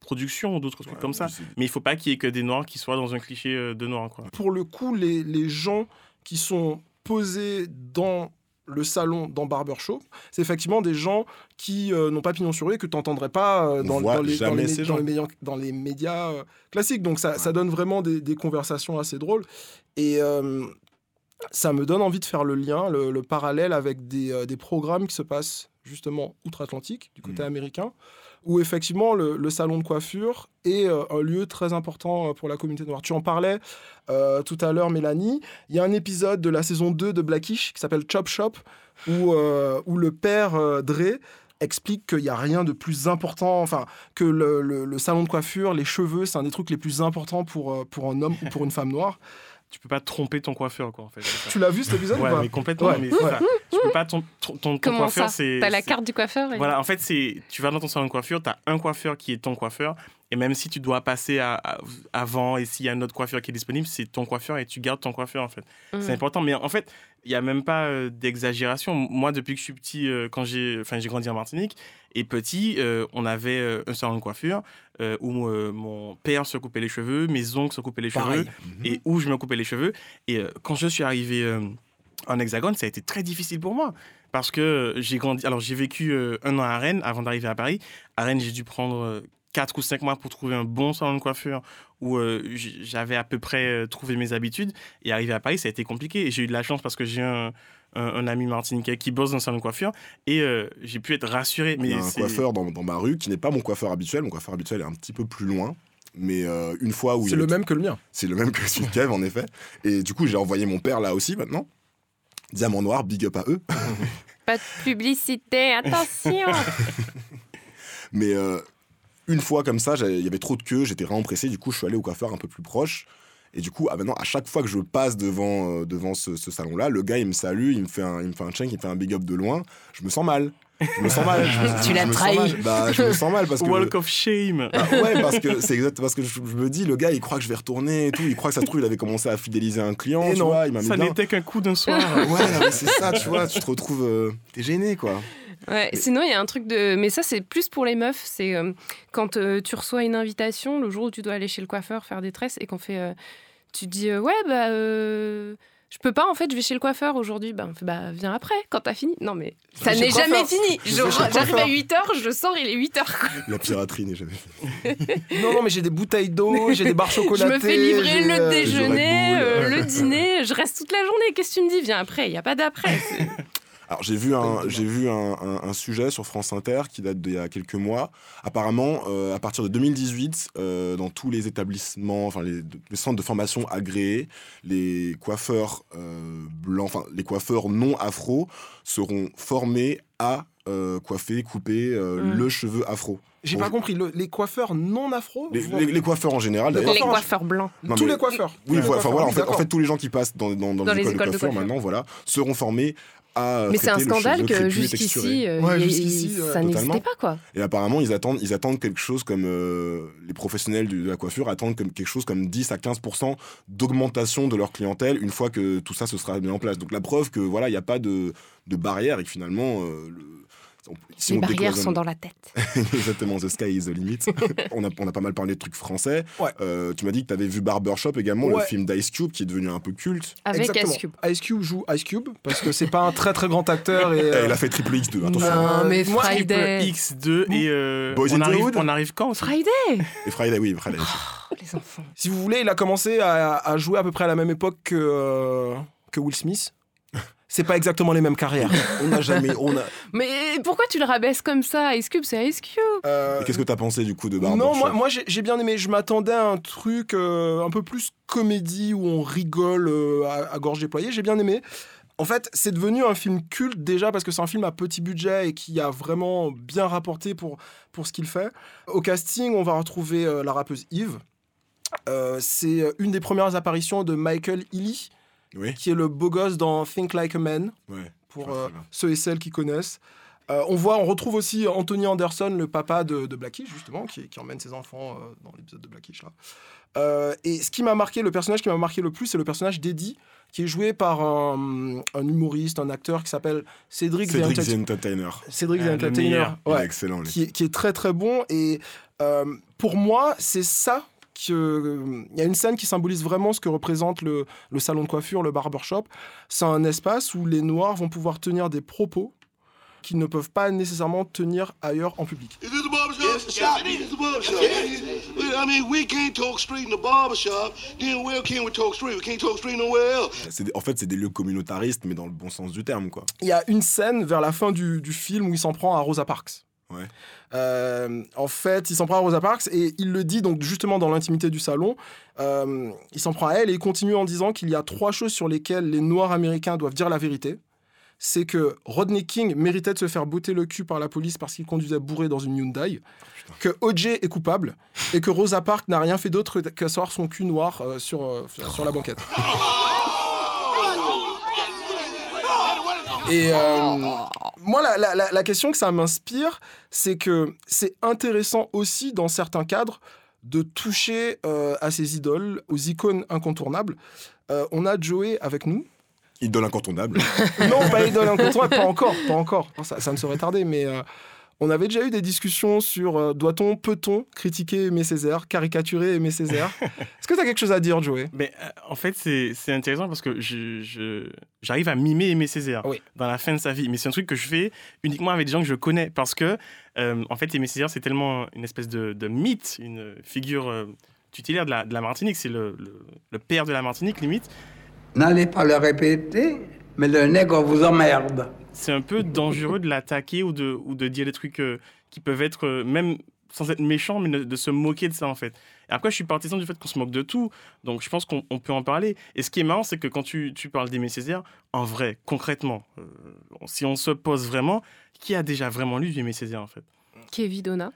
productions ou d'autres trucs comme ça. Mais il faut pas qu'il y ait que des Noirs qui soient dans un cliché de Noirs, quoi. Pour le coup, les, les gens qui sont posés dans le salon dans Barbershop, c'est effectivement des gens qui euh, n'ont pas pignon sur eux et que tu n'entendrais pas euh, dans, les, dans, médias, dans les médias, euh, classiques. Donc ça, ça donne vraiment des, des conversations assez drôles. Et euh, ça me donne envie de faire le lien, le, le parallèle avec des, des programmes qui se passent justement outre-Atlantique, du côté Mm. américain, où effectivement le, salon de coiffure est euh, un lieu très important euh, pour la communauté noire. Tu en parlais euh, tout à l'heure, Mélanie. Il y a un épisode de la saison 2 de Blackish qui s'appelle Chop Shop, où, où le père Dre explique qu'il n'y a rien de plus important, enfin, que le, le- salon de coiffure, les cheveux, c'est un des trucs les plus importants pour, pour un homme ou pour une femme noire. Tu peux pas tromper ton coiffeur, quoi, en fait. Tu l'as vu cet épisode ou Ouais, pas mais complètement. Ouais. Mais ça. Tu peux pas ton, ton, ton Comment coiffeur, c'est. T'as la carte du coiffeur et- Voilà, en fait, c'est tu vas dans ton salon de coiffure, tu as un coiffeur qui est ton coiffeur, et même si tu dois passer à, à- avant et s'il y a un autre coiffeur qui est disponible, c'est ton coiffeur et tu gardes ton coiffeur en fait. Mhm. C'est important, mais en fait, il y a même pas euh, d'exagération. Moi, depuis que je suis petit, euh, quand j'ai, enfin, j'ai grandi en Martinique et petit, euh, on avait euh, un salon de coiffure euh, où euh, mon père se coupait les cheveux, mes oncles se coupaient les Pareil. cheveux et où je me coupais les cheveux. Et euh, quand je suis arrivé euh, en Hexagone, ça a été très difficile pour moi. Parce que j'ai grandi. Alors, j'ai vécu euh, un an à Rennes avant d'arriver à Paris. À Rennes, j'ai dû prendre euh, 4 ou 5 mois pour trouver un bon salon de coiffure où euh, j'avais à peu près euh, trouvé mes habitudes. Et arriver à Paris, ça a été compliqué. Et j'ai eu de la chance parce que j'ai un, un, un ami martiniquais qui bosse dans un salon de coiffure. Et euh, j'ai pu être rassuré. Il y Mais a un coiffeur dans, dans ma rue qui n'est pas mon coiffeur habituel. Mon coiffeur habituel est un petit peu plus loin. Mais euh, une fois où C'est le même que le mien. C'est le même que celui de Kev, en effet. Et du coup, j'ai envoyé mon père là aussi maintenant. Diamant noir, big up à eux. Pas de publicité, attention Mais euh, une fois comme ça, j'avais- il y avait trop de queue, j'étais vraiment pressé. Du coup, je suis allé au coiffeur un peu plus proche. Et du coup, ah, maintenant, à chaque fois que je passe devant, euh, devant ce, ce salon-là, le gars, il me salue, il me fait un, il me fait un check, il me fait un big up de loin. Je me sens mal. Je me sens mal. je Tu l'as trahi. mal. Bah, je me sens mal parce que. Walk of shame. Bah ouais, parce que c'est exact, parce que je, je me dis, le gars, il croit que je vais retourner et tout. Il croit que ça se trouve, il avait commencé à fidéliser un client, Et tu non, vois. Il m'a mis Ça n'était qu'un coup d'un soir. Ouais, c'est ça, tu vois. Tu te retrouves, euh, t'es gêné, quoi. Ouais, sinon, il y a un truc de. Mais ça, c'est plus pour les meufs. C'est euh, quand euh, tu reçois une invitation le jour où tu dois aller chez le coiffeur faire des tresses et qu'on fait. euh, tu dis, euh, ouais, bah. euh, je peux pas, en fait, je vais chez le coiffeur aujourd'hui. Bah, on fait, bah, viens après, quand t'as fini. Non, mais ça n'est jamais fini. Je Je- J'arrive à coiffeur. 8h, je sors, il est 8h. La piraterie n'est jamais faite. Non, non, mais j'ai des bouteilles d'eau, j'ai des barres Je chocolatées. me fais livrer le déjeuner, euh, le dîner. Je reste toute la journée. Qu'est-ce que tu me dis? Viens après. Il n'y a pas d'après. Alors j'ai vu un j'ai vu un, un- un sujet sur France Inter qui date d'il y a quelques mois. Apparemment, euh, à partir de 2018, euh, dans tous les établissements, enfin les, les centres de formation agréés, les coiffeurs euh, blancs, enfin les coiffeurs non afro seront formés à euh, coiffer, couper euh, Mm. le cheveu afro. J'ai pas compris, le- les coiffeurs non afro Les, vont- les- les coiffeurs en général, Les d'ailleurs. Les coiffeurs, blancs. Non, tous mais- les coiffeurs. Oui, Tous les coiffeurs, voilà, en fait, en d'accord. fait, tous les gens qui passent dans, dans, dans Dans les, les écoles, écoles de de coiffure, coiffure. maintenant, voilà, seront formés à Mais c'est un scandale que jusqu'ici, euh, Ouais, il- jusqu'ici, il- ouais, ça n'existait pas, quoi. Et apparemment, ils attendent, ils attendent quelque chose comme euh, les professionnels de la coiffure attendent comme quelque chose comme 10 à 15% d'augmentation de leur clientèle une fois que tout ça se sera mis en place. Donc la preuve que voilà, il n'y a pas de, de barrière et que finalement euh, le- on- si Les on barrières sont dans la tête. Exactement, the sky is the limit. on, a, on a pas mal parlé de trucs français. Ouais. Euh, tu m'as dit que tu avais vu Barbershop également, le film d'Ice Cube qui est devenu un peu culte. Avec Exactement. Ice Cube. Ice Cube joue Ice Cube parce que c'est pas un très très grand acteur. Et, Eh, euh, il a fait triple X2, attention. Non, mais moi, Friday. X2 et euh, Boys on, arrive, on arrive quand Friday Et Friday, oui, Friday. Oh, Les enfants. Si vous voulez, il a commencé à, à jouer à peu près à la même époque que, euh, que Will Smith. C'est pas exactement les mêmes carrières. on n'a jamais. On a... Mais pourquoi tu le rabaisses comme ça? Ice Cube, c'est Ice Cube. Euh, qu'est-ce que t'as pensé du coup de Barbershop non, moi, moi j'ai bien aimé. Je m'attendais à un truc euh, un peu plus comédie où on rigole euh, à, à gorge déployée. J'ai bien aimé. En fait, c'est devenu un film culte déjà parce que c'est un film à petit budget et qui a vraiment bien rapporté pour, pour ce qu'il fait. Au casting, on va retrouver euh, la rappeuse Eve. Euh, c'est une des premières apparitions de Michael Ealy, Oui. qui est le beau gosse dans Think Like a Man Ouais. pour euh, ceux et celles qui connaissent. Euh, on voit, on retrouve aussi Anthony Anderson, le papa de, de Blackish justement, qui, qui emmène ses enfants euh, dans l'épisode de Blackish là. Euh, et ce qui m'a marqué, le personnage qui m'a marqué le plus, c'est le personnage d'Eddie, qui est joué par un, un humoriste, un acteur qui s'appelle Cédric, the Cédric the Entertainer. Cédric the Entertainer, ouais, excellent. qui, est- qui est très très bon. Et euh, pour moi, c'est ça que. Il y a une scène qui symbolise vraiment ce que représente le, le salon de coiffure, le barbershop. C'est un espace où les Noirs vont pouvoir tenir des propos qu'ils ne peuvent pas nécessairement tenir ailleurs en public. Is this the barbershop? Yes, yes, it is. the barbershop? I mean, we can't talk street in the barbershop. Then where can we talk street? We can't talk street nowhere else. C'est des- En fait, c'est des lieux communautaristes, mais dans le bon sens du terme, quoi. Il y a une scène vers la fin du, du film où il s'en prend à Rosa Parks. Ouais. Euh, en fait, il s'en prend à Rosa Parks et il le dit donc justement dans l'intimité du salon. Euh, il s'en prend à elle et il continue en disant qu'il y a trois choses sur lesquelles les Noirs américains doivent dire la vérité. C'est que Rodney King méritait de se faire botter le cul par la police parce qu'il conduisait bourré dans une Hyundai, que O.J. est coupable et que Rosa Parks n'a rien fait d'autre qu'asseoir son cul noir euh, sur, sur la banquette. Et euh, moi, la, la- la- la question que ça m'inspire, c'est que c'est intéressant aussi, dans certains cadres, de toucher euh, à ces idoles, aux icônes incontournables. Euh, on a Joey avec nous. Idole incontournable. Non, pas idole incontournable, pas encore, pas encore. Ça, ça ne saurait tarder, mais on avait déjà eu des discussions sur euh, doit-on, peut-on critiquer Aimé Césaire, caricaturer Aimé Césaire? Est-ce que tu as quelque chose à dire, Joey? Mais euh, en fait, c'est c'est intéressant parce que je- je- j'arrive à mimer Aimé Césaire Oui. dans la fin de sa vie. Mais c'est un truc que je fais uniquement avec des gens que je connais parce que, euh, en fait, Aimé Césaire, c'est tellement une espèce de, de mythe, une figure euh, tutélaire de la, de la Martinique. C'est le, le- le père de la Martinique, limite. N'allez pas le répéter, mais le nègre vous emmerde. C'est un peu dangereux de l'attaquer ou de, ou de dire des trucs euh, qui peuvent être, euh, même sans être méchants, mais de, de se moquer de ça, en fait. Et après, je suis partisan du fait qu'on se moque de tout. Donc, je pense qu'on on peut en parler. Et ce qui est marrant, c'est que quand tu, tu parles d'Aimé Césaire, en vrai, concrètement, euh, si on se pose vraiment, qui a déjà vraiment lu du Aimé Césaire, en fait? Kevin Donna.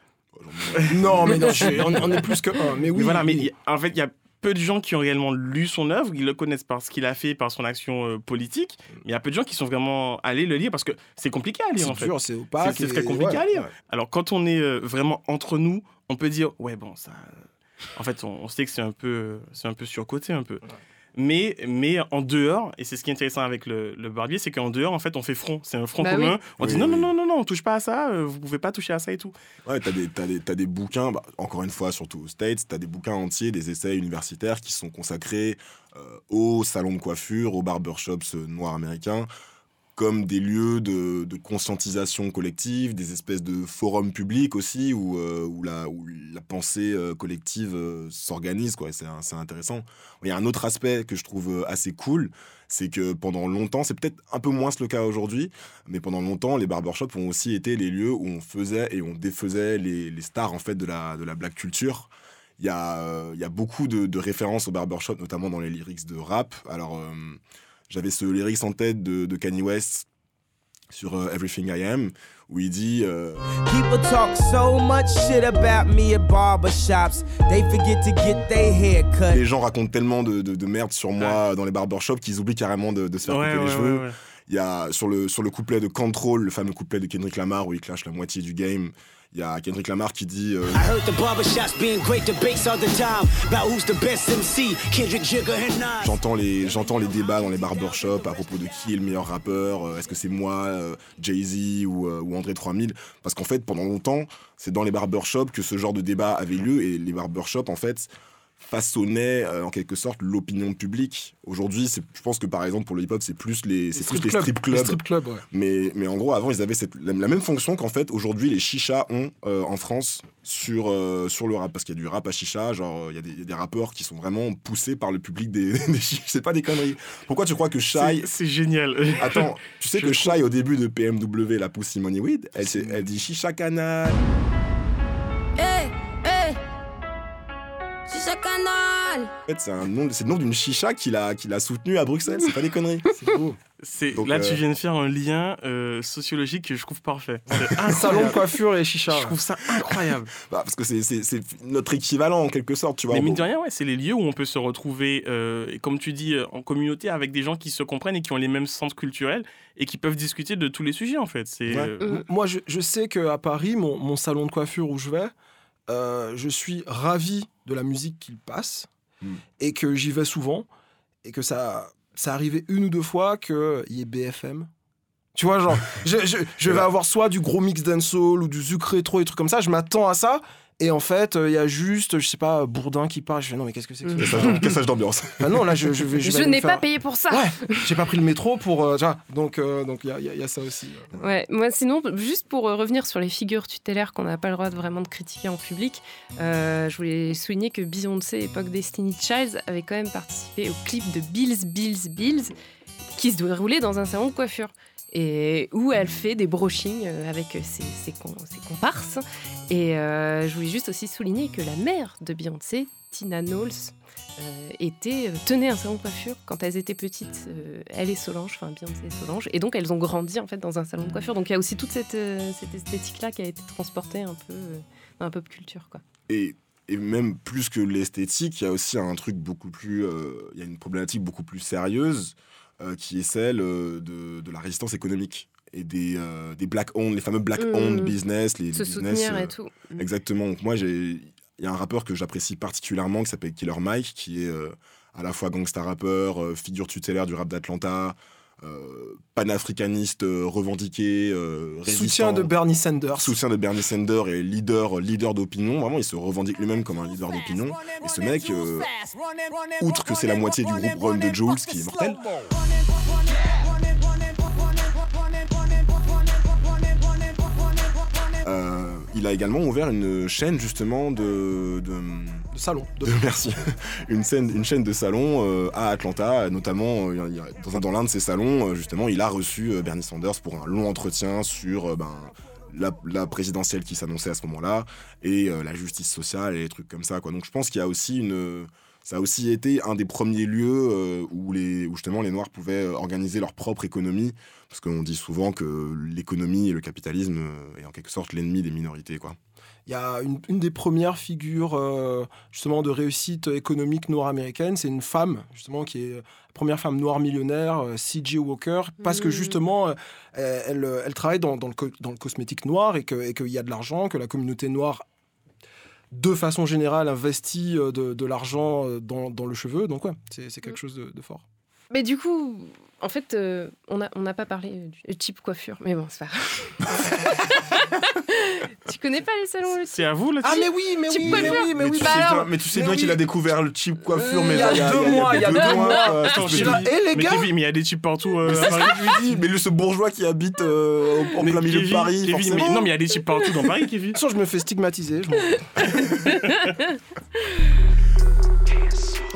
Non, mais non, je- on, on est plus que un. Mais oui, Mais voilà, mais y en fait, il y a peu de gens qui ont réellement lu son œuvre, ils le connaissent par ce qu'il a fait, par son action euh, politique. Mais il y a peu de gens qui sont vraiment allés le lire parce que c'est compliqué à lire en fait. c'est opaque C'est très compliqué ouais, à lire. ouais. Alors quand on est euh, vraiment entre nous, on peut dire ouais bon ça. En fait, on, on sait que c'est un peu, c'est un peu surcoté un peu. Mais, mais en dehors, et c'est ce qui est intéressant avec le, le barbier, c'est qu'en dehors, en fait, on fait front. C'est un front Bah commun. oui. On dit Oui, non, non, oui. non, non, non, on touche pas à ça, euh, vous pouvez pas toucher à ça et tout. Ouais, t'as des, t'as des, t'as des bouquins, bah, encore une fois, surtout aux States, t'as des bouquins entiers, des essais universitaires qui sont consacrés euh, aux salons de coiffure, aux barbershops euh, noirs américains, comme des lieux de, de conscientisation collective, des espèces de forums publics aussi, où, euh, où, la, pensée euh, collective euh, s'organise, C'est, intéressant. Il y a un autre aspect que je trouve assez cool, c'est que pendant longtemps, c'est peut-être un peu moins le cas aujourd'hui, mais pendant longtemps, les barbershops ont aussi été les lieux où on faisait et on défaisait les, les stars en fait de la, de la black culture. Il y a, y a beaucoup de, de références au barbershop, notamment dans les lyrics de rap. Alors, j'avais ce lyrics en tête de, de Kanye West sur euh, Everything I Am, où il dit euh, People talk so much shit about me at barbershops, they forget to get their hair cut. Les gens racontent tellement de, de, de merde sur moi dans les barbershops qu'ils oublient carrément de, de se faire Ouais, couper ouais, les cheveux. Il y a sur le, sur le couplet de Control, le fameux couplet de Kendrick Lamar où il clash la moitié du game. Il y a Kendrick Lamar qui dit euh, I heard the barbershops being great debates all the time about who's the best MC, Kendrick, Jigga, and Nas. J'entends les, j'entends les débats dans les barbershops à propos de qui est le meilleur rappeur, euh, est-ce que c'est moi, euh, Jay-Z ou, ou André 3000 Parce qu'en fait, pendant longtemps, c'est dans les barbershops que ce genre de débat avait lieu et les barbershops, en fait, façonnaient euh, en quelque sorte l'opinion publique. Aujourd'hui, je pense que par exemple pour le hip-hop, c'est plus les, c'est plus strip les clubs. strip Les clubs. strip clubs, ouais. mais, mais en gros, avant, ils avaient cette, la, la même fonction qu'en fait, aujourd'hui, les chichas ont euh, en France sur, euh, sur le rap. Parce qu'il y a du rap à chicha, genre, il y, a des- il y a des rappeurs qui sont vraiment poussés par le public des, des chichas. C'est pas des conneries. Pourquoi tu crois que Shai. C'est- génial. Attends, tu sais Je que Shai, au début de PMW, la Pussy Money Weed, elle, elle dit chicha canal. En fait, c'est un nom, c'est le nom d'une chicha qu'il a, qu'il a soutenu à Bruxelles. C'est pas des conneries. C'est beau. C'est- Donc, là, euh, tu viens de faire un lien euh, sociologique que je trouve parfait. Un salon de coiffure et chicha. Je trouve ça incroyable. Bah, parce que c'est, c'est, c'est notre équivalent en quelque sorte, tu vois. Mais mine de rien, ouais, c'est les lieux où on peut se retrouver, euh, et comme tu dis, en communauté avec des gens qui se comprennent et qui ont les mêmes centres culturels et qui peuvent discuter de tous les sujets, en fait. C'est, Ouais. euh, Moi, je, je sais qu'à Paris, mon, mon salon de coiffure où je vais, euh, je suis ravi de la musique qu'il passe Mm. et que j'y vais souvent et que ça, ça arrivait une ou deux fois qu'il y ait BFM. Tu vois, genre, je, je- je vais avoir soit du gros mix dancehall ou du zouk rétro, des trucs comme ça, je m'attends à ça. Et en fait, euh, il y a juste, je sais pas, Bourdin qui parle. Je fais non, mais qu'est-ce que c'est que ça Cassage, cassage d'ambiance. Ah non, là, je, je vais. Je, aller n'ai faire- pas payé pour ça. Ouais, j'ai pas pris le métro pour. euh, donc, euh, donc il y, a- il y a- il y a ça aussi. euh. Ouais, moi sinon, juste pour euh, revenir sur les figures tutélaires qu'on n'a pas le droit de vraiment de critiquer en public, euh, je voulais souligner que Beyoncé, époque Destiny Child, avait quand même participé au clip de Bills, Bills, Bills, qui se déroulait dans un salon de coiffure. Et où elle fait des brochings euh, avec ses, ses com- ses comparses. Et euh, je voulais juste aussi souligner que la mère de Beyoncé, Tina Knowles, euh, était, euh, tenait un salon de coiffure quand elles étaient petites. euh, elle et Solange, enfin Beyoncé et Solange. Et donc elles ont grandi en fait dans un salon de coiffure. Donc il y a aussi toute cette, euh, esthétique-là qui a été transportée un peu euh, dans la pop culture. Quoi. et, même plus que l'esthétique, il y a aussi un truc beaucoup plus. euh, Il y a une problématique beaucoup plus sérieuse euh, qui est celle euh, de, de la résistance économique et des, euh, des black owned, les fameux black owned Mmh. business, les Se business. soutenir et euh, tout. Mmh. Exactement. Donc moi, j'ai. Il y a un rappeur que j'apprécie particulièrement qui s'appelle Killer Mike, qui est euh, à la fois gangsta rappeur, euh, figure tutélaire du rap d'Atlanta, euh, panafricaniste euh, revendiqué, euh, Soutien de Bernie Sanders. soutien de Bernie Sanders et leader, leader d'opinion. Vraiment, il se revendique lui-même comme un leader d'opinion. Et ce mec, euh, outre que c'est la moitié du groupe Run de Jules, qui est mortel, euh, il a également ouvert une chaîne justement de, de, Salon. Merci, une, chaîne de salons euh, à Atlanta, notamment euh, dans, un- dans l'un de ces salons, euh, justement, il a reçu Bernie Sanders pour un long entretien sur ben, la, présidentielle qui s'annonçait à ce moment-là et la justice sociale et des trucs comme ça. Donc je pense qu'il y a aussi une ça a aussi été un des premiers lieux où, les, justement les Noirs pouvaient organiser leur propre économie, parce qu'on dit souvent que l'économie et le capitalisme est en quelque sorte l'ennemi des minorités. Quoi. Il y a une, une des premières figures euh, justement de réussite économique noire américaine, c'est une femme justement qui est la première femme noire millionnaire, euh, C.J. Walker, parce que Mm. justement euh, elle, travaille dans, dans le, co- dans le cosmétique noir et que- et qu'il y a de l'argent, que la communauté noire de façon générale investit de, de l'argent dans, dans le cheveu. Donc ouais, c'est c'est quelque chose de, de fort. Mais du coup, en fait, euh, on n'a on n'a pas parlé euh, du type coiffure. Mais bon, c'est pas grave. tu connais pas les salons le C'est à vous le Ah mais oui, mais Type oui, mais oui, mais Mais oui. tu bah sais alors- bien, mais tu sais bien oui. qu'il a découvert le cheap coiffure, mais il y a deux mois, il y a deux mois. euh, Eh, les gars mais il y a des types partout. euh, mais lui, ce bourgeois qui habite euh, au- en plein milieu de Paris, non, mais il y a des types partout dans Paris, Kevin. De toute façon, je me fais stigmatiser.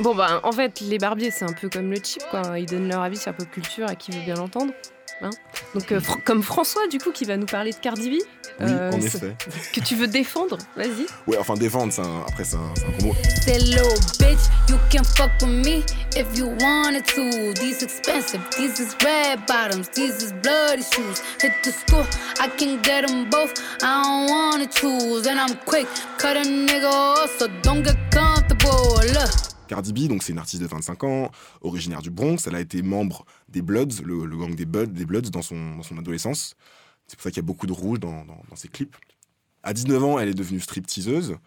Bon, bah, en fait, les barbiers, c'est un peu comme le cheap, quoi. Ils donnent leur avis sur la pop culture à qui veut bien l'entendre. Hein Donc, euh, Fr- comme François, du coup, qui va nous parler de Cardi B. Oui, euh, en effet. Que tu veux défendre, vas-y. Ouais, enfin, défendre, c'est un- après, c'est un, un gros mot. Say, little bitch, you can fuck with me if you wanted to. These expensive, these is red bottoms, these is bloody shoes. Hit the school, I can get them both. I don't wanna choose, and I'm quick, cut a nigga off, so don't get comfortable. Look. Cardi B, donc c'est une artiste de 25 ans, originaire du Bronx. Elle a été membre des Bloods, le, gang des, Bloods, des Bloods dans son, dans son adolescence. C'est pour ça qu'il y a beaucoup de rouge dans, dans- ses clips. À 19 ans, elle est devenue stripteaseuse.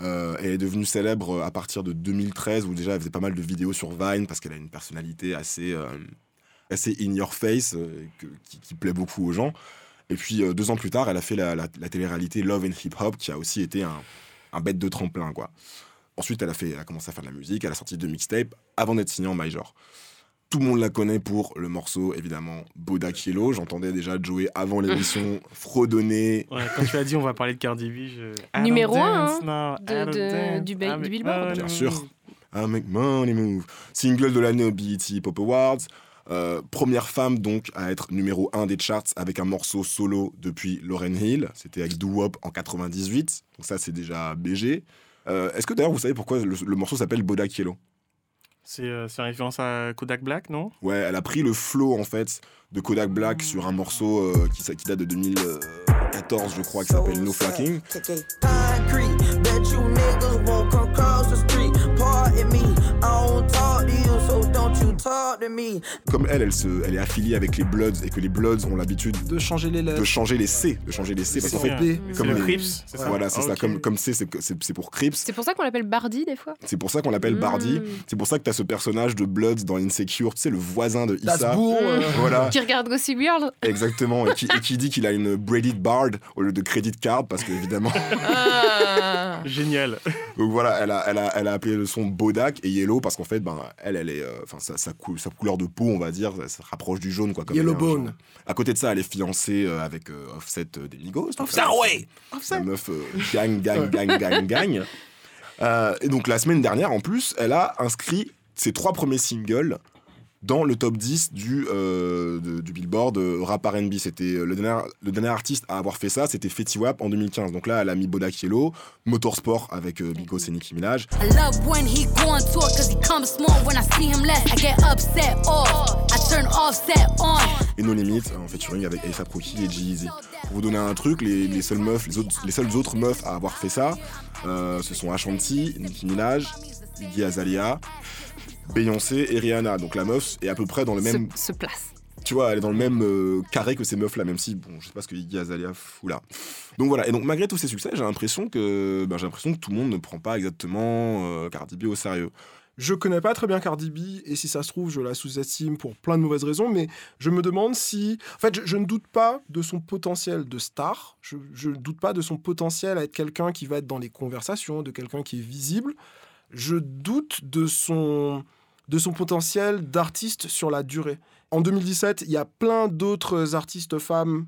Euh, elle est devenue célèbre à partir de 2013, où déjà elle faisait pas mal de vidéos sur Vine, parce qu'elle a une personnalité assez, euh, assez in your face, euh, qui, plaît beaucoup aux gens. Et puis deux ans plus tard, elle a fait la, la- la télé-réalité Love and Hip Hop, qui a aussi été un, un bête de tremplin, quoi. Ensuite, elle a, fait, elle a commencé à faire de la musique, elle a sorti deux mixtapes avant d'être signée en major. Tout le monde la connaît pour le morceau, évidemment, Bodak Yellow. J'entendais déjà Joey avant l'émission fredonner. Ouais, quand tu as dit on va parler de Cardi B, je... I Numéro don't un, dance hein, now, de- I don't de- dance, du ba- I du make Billboard. Bien sûr. I make money move. Single de l'année au BET Pop Awards. Euh, première femme donc à être numéro 1 des charts avec un morceau solo depuis Lauren Hill. C'était avec Doo Wop en 98. Donc ça c'est déjà BG. Euh, Est-ce que d'ailleurs vous savez pourquoi le, le morceau s'appelle Bodak Yellow C'est euh, c'est en référence à Kodak Black, non? Ouais, elle a pris le flow en fait de Kodak Black sur un morceau euh, qui, qui date de 2014 je crois qui s'appelle No Flacking. Comme elle, elle, se, elle est affiliée avec les Bloods et que les Bloods ont l'habitude de changer les lettres, de changer les C, de changer les C parce qu'en fait, B. Comme le les- Crips, ça Voilà, c'est ça. Comme, comme C, c'est pour Crips. C'est pour ça qu'on l'appelle Bardi, des fois. C'est pour ça qu'on l'appelle Bardi. Mm. C'est pour ça que tu as ce personnage de Bloods dans Insecure, tu sais, le voisin de Issa. Dasbourg, euh, Voilà, Qui regarde Gossip Girl. exactement. Et qui, et qui dit qu'il a une braided bard au lieu de credit card parce qu'évidemment. Ah. Génial. Donc voilà, elle a, elle, a, elle a appelé le son Bodak et Yellow parce qu'en fait, ben, elle, elle est, euh, enfin, sa, sa, cou- sa couleur de peau, on va dire, ça se rapproche du jaune, quoi. Comme Yellow elle est un Bone. jaune. À côté de ça, elle est fiancée euh, avec euh, Offset euh, des Migos. Offset, ouais. La meuf gagne, gagne, gagne, gagne. Euh, et donc la semaine dernière, en plus, elle a inscrit ses trois premiers singles dans le top 10 du, euh, de- du Billboard euh, rap R&B. C'était euh, le dernier, le dernier artiste à avoir fait ça, c'était Fetty Wap en 2015. Donc là, elle a mis Bodak Yellow, Motorsport avec euh, Migos et Nicki Minaj. I love when he go on tour cause he comes small when I see him less. I get upset off. I turn offset on. et No Limit en featuring avec A$AP Rocky et G-Eazy. Pour vous donner un truc, les, les seules meufs, les, autres, les seules autres meufs à avoir fait ça, euh, ce sont Ashanti, Nicki Minaj, Iggy Azalea, Beyoncé et Rihanna. Donc la meuf est à peu près dans le même, Se, se place. tu vois, elle est dans le même euh, carré que ces meufs là, même si bon, je sais pas ce que Iggy Azalea fout là. Donc voilà. Et donc malgré tous ces succès, j'ai l'impression que, ben, j'ai l'impression que tout le monde ne prend pas exactement euh, Cardi B au sérieux. Je connais pas très bien Cardi B et si ça se trouve, je la sous-estime pour plein de mauvaises raisons, mais je me demande si. En fait, je, je ne doute pas de son potentiel de star, je, je ne doute pas de son potentiel à être quelqu'un qui va être dans les conversations, de quelqu'un qui est visible. Je doute de son, de son potentiel d'artiste sur la durée. En 2017, il y a plein d'autres artistes femmes,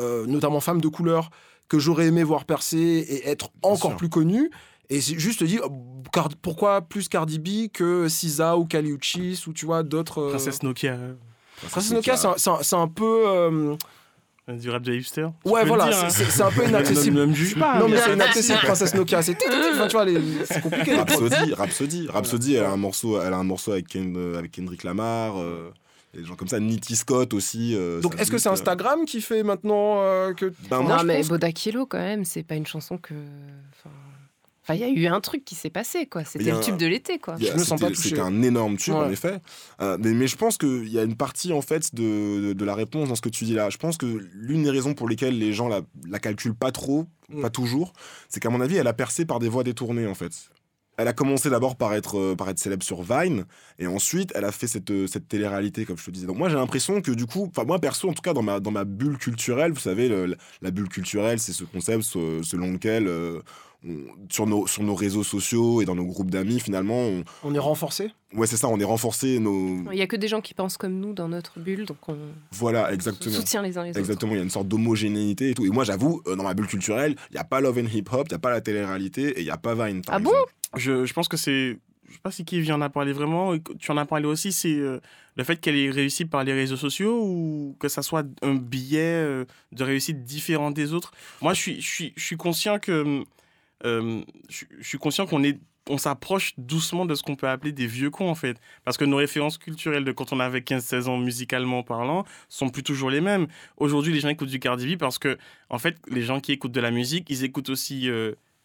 euh, notamment femmes de couleur, que j'aurais aimé voir percer et être encore plus connues. Et c'est juste oh, Card- pourquoi plus Cardi B que SZA ou Kali Uchis ou tu vois d'autres. euh, Princesse Nokia. Princesse Nokia, c'est un, peu. euh, Du rap de hipster. Ouais, voilà, hein. c'est- un peu inaccessible. Ne me juge pas. non, mais c'est inaccessible, Princesse Nokia. C'est c'est compliqué. Rhapsody, Rhapsody, Rhapsody, elle a un morceau, elle a un morceau avec, Ken- euh, avec Kendrick Lamar. euh, des gens comme ça, Nitty Scott aussi. euh, Donc est-ce que c'est euh. Instagram qui fait maintenant euh, que. Ben, moi, non, je mais Bodakilo, quand même, c'est pas une chanson que. Enfin, enfin, il y a eu un truc qui s'est passé, quoi. C'était le tube un- de l'été, quoi. Il y a- c'était- C'était un énorme tube, en effet. Euh, mais, mais je pense qu'il y a une partie, en fait, de, de, de la réponse dans ce que tu dis là. Je pense que l'une des raisons pour lesquelles les gens la, la calculent pas trop, Mm. pas toujours, c'est qu'à mon avis, elle a percé par des voies détournées, en fait. Elle a commencé d'abord par être, euh, par être célèbre sur Vine, et ensuite, elle a fait cette, euh, cette télé-réalité, comme je te disais. Donc, moi, j'ai l'impression que, du coup, enfin, moi, perso, en tout cas, dans ma, dans ma bulle culturelle, vous savez, le- la, la bulle culturelle, c'est ce concept ce- selon lequel, euh, on- sur, nos, sur nos réseaux sociaux et dans nos groupes d'amis, finalement, on, On est renforcé? Ouais, c'est ça, on est renforcé nos. Il y a que des gens qui pensent comme nous dans notre bulle, donc on Voilà, exactement. soutient les uns les autres. Exactement, il y a une sorte d'homogénéité et tout. Et moi, j'avoue, dans ma bulle culturelle, il n'y a pas Love and Hip Hop, il n'y a pas la télé-réalité et il n'y a pas Vine. par Ah bon? Je, pense que c'est. Je sais pas si Kevin en a parlé vraiment. Tu en as parlé aussi, c'est euh, le fait qu'elle est réussie par les réseaux sociaux ou que ça soit un billet euh, de réussite différent des autres? Moi, je suis, conscient que. euh, je, suis conscient qu'on est. On s'approche doucement de ce qu'on peut appeler des vieux cons, en fait. Parce que nos références culturelles de quand on avait 15-16 ans, musicalement parlant, sont plus toujours les mêmes. Aujourd'hui, les gens écoutent du Cardi B parce que, en fait, les gens qui écoutent de la musique, ils écoutent aussi.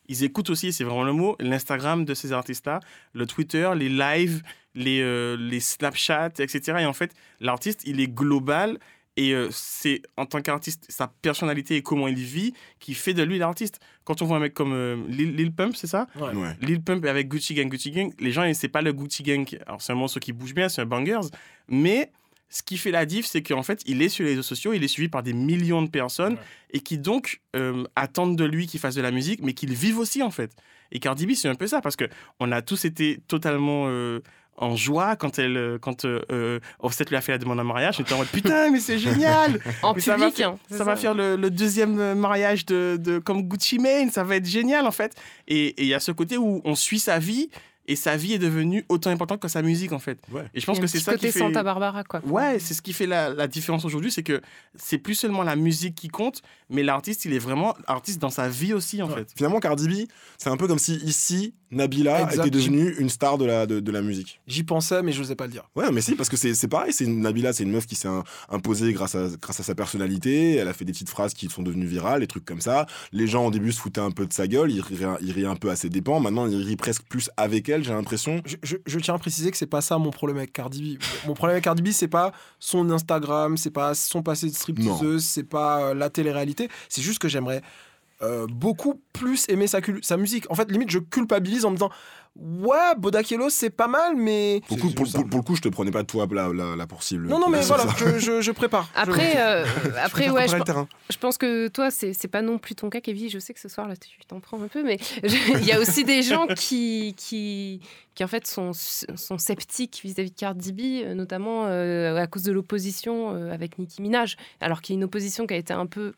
Ils écoutent aussi, c'est vraiment le mot, l'Instagram de ces artistes-là, le Twitter, les lives, les, euh, les Snapchat, etc. Et en fait, l'artiste, il est global et euh, c'est en tant qu'artiste, sa personnalité et comment il vit qui fait de lui l'artiste. Quand on voit un mec comme euh, Lil, Lil Pump, c'est ça? Ouais. Ouais. Lil Pump avec Gucci Gang, Gucci Gang, les gens, c'est pas le Gucci Gang. Alors, c'est un morceau qui bouge bien, c'est un bangers. Mais ce qui fait la diff, c'est qu'en fait, il est sur les réseaux sociaux, il est suivi par des millions de personnes et qui donc euh, attendent de lui qu'il fasse de la musique, mais qu'il vive aussi, en fait. Et Cardi B, c'est un peu ça, parce que on a tous été totalement. euh, en joie quand elle euh, quand euh, Offset lui a fait la demande en mariage j'étais en mode putain mais c'est génial En Mais ça va public, faire- hein, ça va ça. faire le, le deuxième mariage de, de comme Gucci Mane ça va être génial en fait et il y a ce côté où on suit sa vie et sa vie est devenue autant importante que sa musique en fait Ouais. et je pense que c'est ça côté qui fait Santa Barbara, quoi. Ouais, c'est ce qui fait la, la différence aujourd'hui, c'est que c'est plus seulement la musique qui compte, mais l'artiste, il est vraiment artiste dans sa vie aussi, en fait. Finalement, Cardi B, c'est un peu comme si ici, Nabila Exact. était devenue une star de la, de, de la musique. J'y pensais, mais je n'osais pas le dire. Ouais, mais si, parce que c'est pareil. C'est Nabila, c'est une meuf qui s'est imposée grâce à, grâce à sa personnalité. Elle a fait des petites phrases qui sont devenues virales, des trucs comme ça. Les gens, au début, se foutaient un peu de sa gueule. Ils riaient un peu à ses dépens. Maintenant, ils rient presque plus avec elle, j'ai l'impression. Je, je- je tiens à préciser que c'est pas ça mon problème avec Cardi B. Mon problème avec Cardi B, c'est pas son Instagram, c'est pas son passé de stripteaseuse, c'est pas euh, la télé-réalité. C'est juste que j'aimerais euh, beaucoup plus aimer sa, musique. En fait, limite, je culpabilise en me disant Ouais, Bodakielo, c'est pas mal, mais. Pour, le coup, pour, pour- pour le coup, je te prenais pas toi là, là, là pour cible. Non, non, mais voilà, je, je- je prépare. Je- Après, euh, après ouais, je, le terrain. je pense que toi, c'est pas non plus ton cas, Kevin. Je sais que ce soir, là, tu t'en prends un peu, mais il y a aussi des gens qui, qui, qui en fait, sont, sont sceptiques vis-à-vis de Cardi B, euh, notamment euh, à cause de l'opposition euh, avec Nicki Minaj, alors qu'il y a une opposition qui a été un peu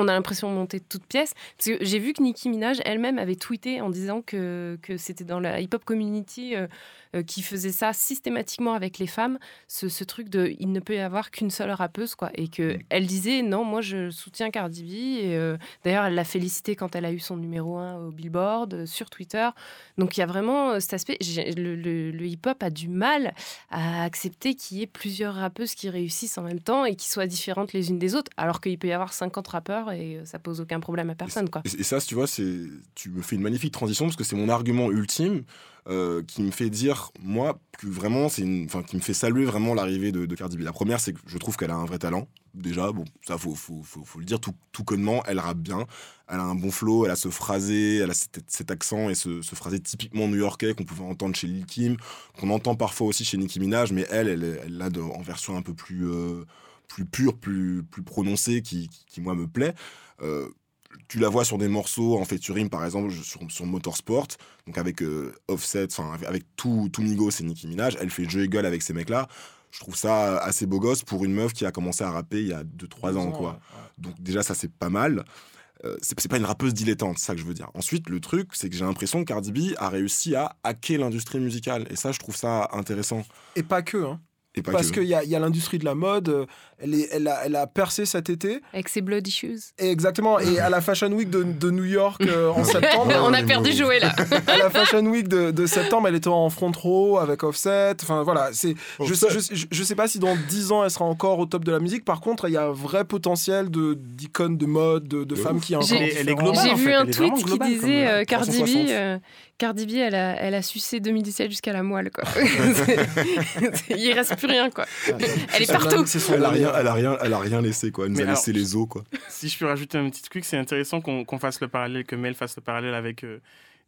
on a l'impression montée de toutes pièces. Parce que j'ai vu que Nicki Minaj elle-même avait tweeté en disant que, que c'était dans la hip-hop community euh, euh, qui faisait ça systématiquement avec les femmes, ce, ce truc de il ne peut y avoir qu'une seule rappeuse, quoi. Et que elle disait non, moi je soutiens Cardi B. Et euh, d'ailleurs, elle l'a félicité quand elle a eu son numéro 1 au Billboard, euh, sur Twitter. Donc il y a vraiment cet aspect. Le, le- le hip-hop a du mal à accepter qu'il y ait plusieurs rappeuses qui réussissent en même temps et qui soient différentes les unes des autres, alors qu'il peut y avoir 50 rappeurs et ça pose aucun problème à personne, quoi. Et, et ça, tu vois, c'est, tu me fais une magnifique transition parce que c'est mon argument ultime euh, qui me fait dire, moi, que vraiment, c'est une, enfin, qui me fait saluer vraiment l'arrivée de, Cardi B. La première, c'est que je trouve qu'elle a un vrai talent. Déjà, bon, ça, faut, faut, faut, le dire tout, tout connement, elle rappe bien. Elle a un bon flow, elle a ce phrasé, elle a cet, accent et ce, ce phrasé typiquement new-yorkais qu'on pouvait entendre chez Lil Kim, qu'on entend parfois aussi chez Nicki Minaj, mais elle, elle, l'a en version un peu plus, euh, plus pure, plus, plus prononcée, qui, qui, qui, moi, me plaît. Euh, tu la vois sur des morceaux en featuring, par exemple, sur, sur Motorsport, donc avec euh, Offset, enfin, avec, tout, tout Migos et Nicki Minaj. Elle fait jeu et gueule avec ces mecs-là. Je trouve ça assez beau gosse pour une meuf qui a commencé à rapper il y a 2-3 ans, quoi. Donc, déjà, ça, c'est pas mal. Euh, c'est c'est pas une rappeuse dilettante, c'est ça que je veux dire. Ensuite, le truc, c'est que j'ai l'impression que Cardi B a réussi à hacker l'industrie musicale. Et ça, je trouve ça intéressant. Et pas que, hein. Et pas Parce qu'il y a, il y a l'industrie de la mode, euh, elle, est, elle, a, elle a percé cet été. Avec ses bloody shoes. Et exactement. Et à la Fashion Week de, de New York euh, en septembre. On a perdu Joël là. à la Fashion Week de, de septembre, elle était en front row avec Offset. Enfin voilà, c'est. Je, sais- je, je- je sais pas si dans 10 ans elle sera encore au top de la musique. Par contre, il y a un vrai potentiel de d'icônes de mode, de, de femmes qui est encore. J'ai j'ai en vu fait, un tweet qui disait euh, euh, Cardi B, 360. euh, Cardi B, elle a, elle a sucé 2017 jusqu'à la moelle quoi. Il reste plus rien quoi. Elle est partout. Elle a rien, elle a rien, elle a rien laissé quoi. Elle nous Mais a laissé les os quoi. Si je peux rajouter un petit truc, c'est intéressant qu'on fasse le parallèle, que Mel fasse le parallèle avec euh,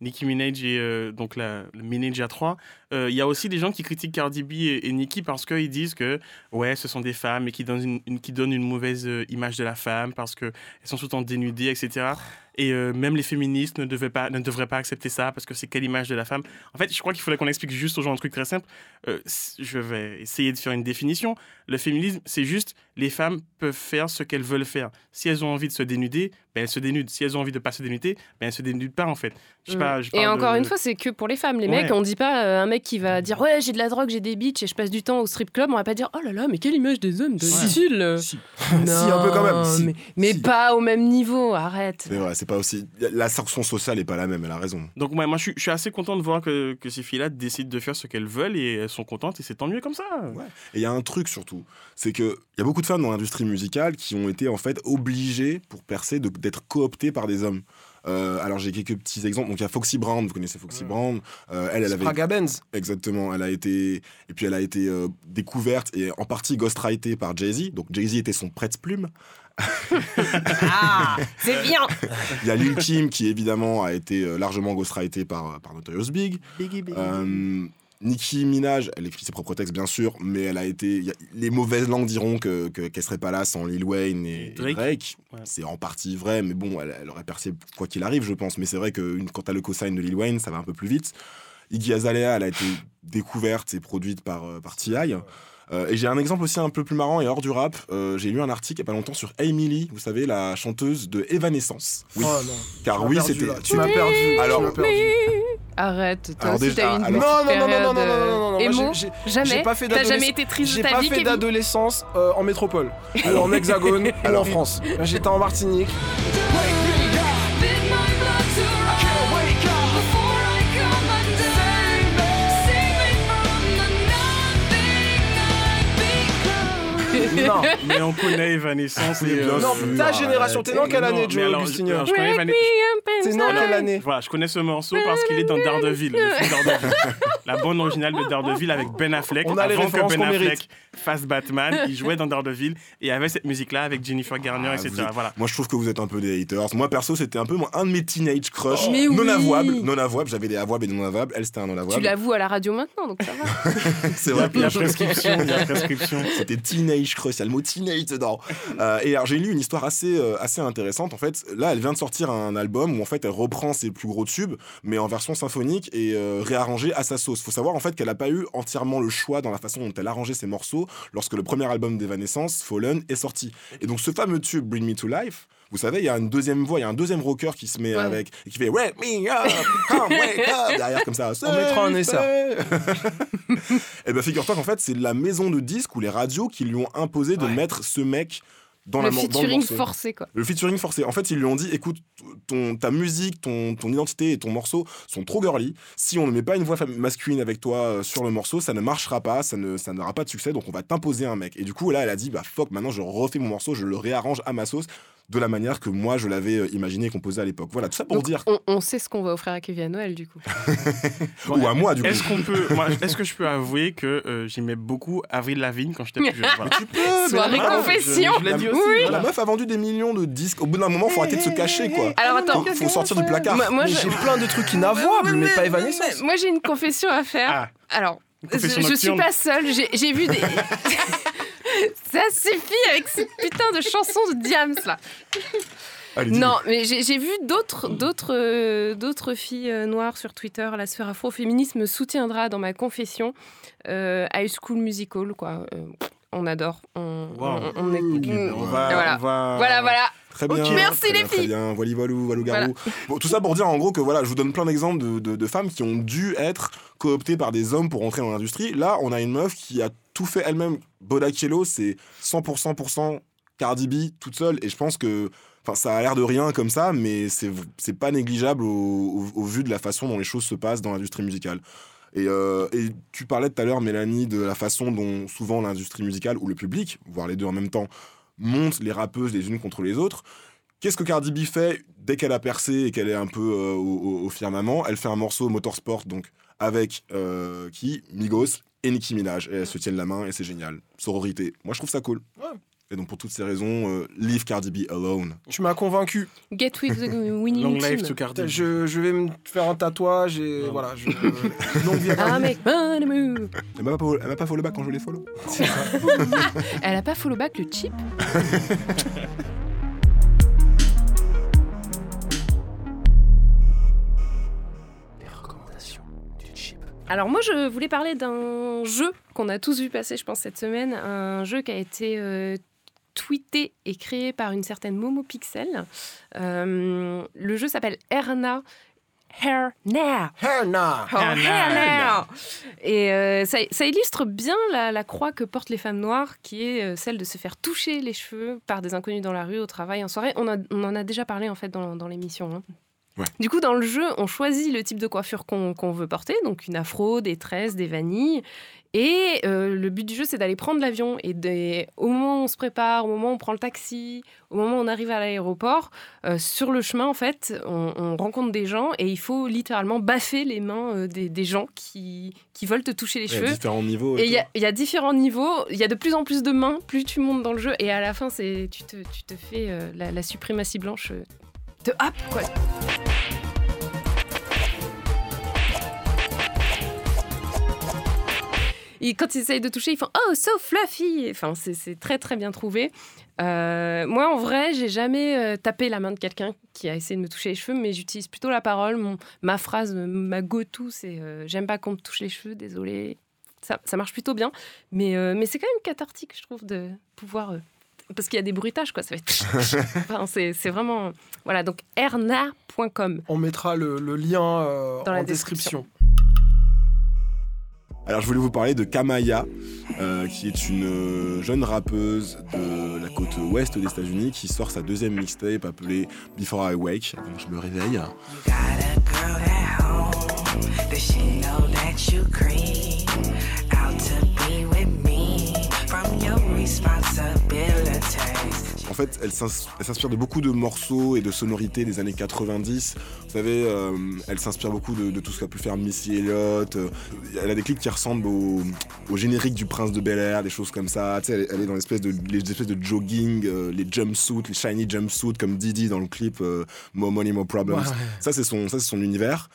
Nicki Minaj et euh, donc la, le Minaj à 3. Euh, Il y a aussi des gens qui critiquent Cardi B et, et Nicki parce qu'ils disent que ouais, ce sont des femmes et qui donnent une, une- qui donnent une mauvaise euh, image de la femme parce qu'elles sont tout le temps dénudées, etc. Et euh, même les féministes ne, devaient pas, ne devraient pas accepter ça parce que c'est quelle image de la femme. En fait, je crois qu'il faudrait qu'on explique juste aux gens un truc très simple. Euh, je vais essayer de faire une définition. Le féminisme, c'est juste les femmes peuvent faire ce qu'elles veulent faire. Si elles ont envie de se dénuder, ben elles se dénudent. Si elles ont envie de pas se dénuder, ben elles se dénudent pas en fait. Je sais pas, je Mm. Et encore de- une fois, c'est que pour les femmes. Les Ouais. mecs, on dit pas euh, un mec qui va dire ouais j'ai de la drogue, j'ai des bitches et je passe du temps au strip club. On va pas dire oh là là mais quelle image des hommes de style. Si. Non, Si, un peu quand même, si. Mais, mais pas au même niveau. Arrête. C'est vrai, c'est pas aussi. La sanction sociale est pas la même. Elle a raison. Donc ouais, moi je suis, je suis assez content de voir que, que ces filles-là décident de faire ce qu'elles veulent et elles sont contentes et c'est tant mieux comme ça. Et il y a un truc surtout, c'est que il y a beaucoup de femmes dans l'industrie musicale qui ont été en fait obligées pour percer d'être cooptées par des hommes. Euh, alors j'ai quelques petits exemples. Donc il y a Foxy Brown, vous connaissez Foxy Brown. Euh, elle, elle avait Benz. exactement. Elle a été et puis elle a été euh, découverte et en partie ghostwritée par Jay Z. Donc Jay Z était son prête-plume. Ah, c'est bien. Il y a Lil Kim qui évidemment a été largement ghostwrité par, par Notorious Big. Euh, Nicki Minaj, elle écrit ses propres textes bien sûr, mais elle a été. a- les mauvaises langues diront que que- qu'elle serait pas là sans Lil Wayne et, Drake. Drake. Ouais. C'est en partie vrai, mais bon, elle, elle aurait percé quoi qu'il arrive, je pense. Mais c'est vrai que une- quand t'as le cosign de Lil Wayne, ça va un peu plus vite. Iggy Azalea, elle a été découverte et produite par euh, par T.I. Euh, et j'ai un exemple aussi un peu plus marrant et hors du rap. Euh, j'ai lu un article il y a pas longtemps sur Amy Lee, vous savez, la chanteuse de Evanescence. Oui. Oh non. Car oui, c'était. Tu m'as perdu. Alors- tu m'as perdu. Arrête. Toi Alors aussi déjà, t'as eu une alors- Non, non, non, non, non, non, non, non, non, non, euh, moi, émo. j'ai- j'ai- Jamais. J'ai pas fait T'as jamais d'adolescence- été triste de J'ai pas vie, fait d'adolescence euh, en métropole, ou en hexagone, ou en Alors- France. J'étais en Martinique. Non. Mais on connaît Evanescence et. Bien euh, Non, ta génération, t'es dans quelle non, année, Joe Augustinien alors, je connais Evanescence. T'es dans quelle année Voilà, je connais ce morceau parce qu'il est dans Daredevil, le film Daredevil. La bande originale de Daredevil avec Ben Affleck. On a les Avant que Ben Affleck fasse Batman, il jouait dans Daredevil et il y avait cette musique-là avec Jennifer Garner, Ah, etc. êtes- Voilà. Moi, je trouve que vous êtes un peu des haters. Moi, perso, c'était un peu moi, un de mes teenage crush. Non oui. avouable. Non avouable. J'avais des avouables et des non avouables. Elle, c'était un non Tu avouable. l'avoues à la radio maintenant, donc ça va. C'est vrai. Il y a prescription, il y a prescription. C'était teenage crush. Il y a le mot teenage dedans. Euh, et alors, j'ai lu une histoire assez, euh, assez intéressante. En fait, là, elle vient de sortir un album où, en fait, elle reprend ses plus gros tubes, mais en version symphonique et euh, réarrangée à sa sauce. Faut savoir, en fait, qu'elle n'a pas eu entièrement le choix dans la façon dont elle arrangeait ses morceaux lorsque le premier album d'Evanescence, Fallen, est sorti. Et donc, ce fameux tube, Bring Me to Life, vous savez, il y a une deuxième voix, il y a un deuxième rocker qui se met Ouais. avec et qui fait Wake me up, come wake up derrière comme ça. On mettra un essai. Et ben figure-toi qu'en fait c'est la maison de disques ou les radios qui lui ont imposé de mettre ce mec dans Le la dans featuring morceau. forcé, quoi. Le featuring forcé. En fait, ils lui ont dit écoute, ton, ta musique, ton, ton identité et ton morceau sont trop girly. Si on ne met pas une voix masculine avec toi euh, sur le morceau, ça ne marchera pas, ça ne ça n'aura pas de succès, donc on va t'imposer un mec. Et du coup, là, elle a dit bah fuck, maintenant je refais mon morceau, je le réarrange à ma sauce de la manière que moi je l'avais euh, imaginé et composé à l'époque. Voilà, tout ça pour Donc, dire. on, on sait ce qu'on va offrir à Kevin à Noël, du coup. Ou à moi, du coup. Est-ce qu'on peut, est-ce que je peux avouer que euh, j'aimais beaucoup Avril Lavigne quand j'étais plus jeune voilà. Tu peux, Soirée confession. je l'ai dit aussi, Oui. La meuf a vendu des millions de disques. Au bout d'un moment, faut arrêter de se cacher, quoi. Alors attends. Faut, faut sortir du placard. Moi, moi, j'ai plein de trucs inavouables, mais pas Evanescence. Moi, j'ai une confession à faire. Ah. Alors, je, je suis nocturne. pas seule. J'ai vu des. Ça suffit avec cette putain de chanson de Diams là. Allez. Non, mais j'ai vu d'autres d'autres euh, d'autres filles euh, noires sur Twitter. La sphère afro-féministe me soutiendra dans ma confession. Euh, High School Musical, quoi. On adore. On, Wow. on, on écoute. On va, Voilà. va- Voilà, voilà. Très bien. Ok. Merci, très les bien, Très filles. bien, Garou. Bon, tout ça pour dire en gros que voilà, je vous donne plein d'exemples de, de- de femmes qui ont dû être cooptées par des hommes pour entrer dans l'industrie. Là, on a une meuf qui a tout fait elle-même. Boda c'est 100% pourcent Cardi B toute seule. Et je pense que enfin, ça a l'air de rien comme ça, mais c'est c'est pas négligeable au, au- au vu de la façon dont les choses se passent dans l'industrie musicale. Et, euh, et tu parlais tout à l'heure, Mélanie, de la façon dont souvent l'industrie musicale ou le public, voire les deux en même temps, monte les rappeuses les unes contre les autres. Qu'est-ce que Cardi B fait dès qu'elle a percé et qu'elle est un peu euh, au, firmament? Elle fait un morceau Motorsport, donc avec euh, qui? Migos et Nicki Minaj. Et elles se tiennent la main et c'est génial. Sororité. Moi, je trouve ça cool. Et donc, pour toutes ces raisons, euh, leave Cardi B alone. Tu m'as convaincu. Get with the winning team. Je, je vais me faire un tatouage et voilà. Je, à Ah, Cardi. mec, move. Elle m'a pas, elle m'a pas follow back quand je les follow. Elle a pas follow back le chip Alors moi je voulais parler d'un jeu qu'on a tous vu passer je pense cette semaine, un jeu qui a été euh, tweeté et créé par une certaine Momo Pixel. Euh, le jeu s'appelle Erna. Hair Now. Hair Now. Oh, Hair Now. Et euh, ça, ça illustre bien la, la croix que portent les femmes noires, qui est euh, celle de se faire toucher les cheveux par des inconnus dans la rue, au travail, en soirée. On, a- on en a déjà parlé en fait dans, dans l'émission. hein. Ouais. Du coup, dans le jeu, on choisit le type de coiffure qu'on qu'on veut porter, donc une afro, des tresses, des vanilles. Et euh, le but du jeu, c'est d'aller prendre l'avion. Et des- au moment où on se prépare, au moment où on prend le taxi, au moment où on arrive à l'aéroport, euh, sur le chemin, en fait, on, on rencontre des gens et il faut littéralement baffer les mains euh, des, des gens qui, qui veulent te toucher les Il y a cheveux. différents niveaux. et Et il y, a- y différents niveaux, il y a de plus en plus de mains, plus tu montes dans le jeu, et à la fin, tu te, tu te fais la, la suprématie blanche te hop, quoi. Et quand ils essayent de toucher, ils font Oh, so fluffy Enfin, c'est très très bien trouvé. Euh, moi, en vrai, j'ai jamais euh, tapé la main de quelqu'un qui a essayé de me toucher les cheveux, mais j'utilise plutôt la parole. Mon, ma phrase, ma go-to, c'est euh, J'aime pas qu'on me touche les cheveux, désolé. Ça, ça marche plutôt bien. Mais, euh, mais c'est quand même cathartique, je trouve, de pouvoir. parce qu'il y a des bruitages, quoi. Ça fait. enfin, c'est vraiment. Voilà, donc erna.com. On mettra le, le lien Dans la en description. Alors, je voulais vous parler de Kamaya, euh, qui est une euh, jeune rappeuse de la côte ouest des États-Unis qui sort sa deuxième mixtape appelée Before I Wake. Donc, je me réveille. En fait, elle s'ins- elle s'inspire de beaucoup de morceaux et de sonorités des années 90. Vous savez, euh, elle s'inspire beaucoup de, de tout ce qu'a pu faire Missy Elliott. Euh, Elle a des clips qui ressemblent au, au générique du Prince de Bel Air, des choses comme ça. Tu sais, elle, elle est dans l'espèce de, les espèces de jogging, euh, les jumpsuits, les shiny jumpsuits comme Didi dans le clip euh, More Money, More Problems. Ouais. Ça, c'est son, ça, son univers.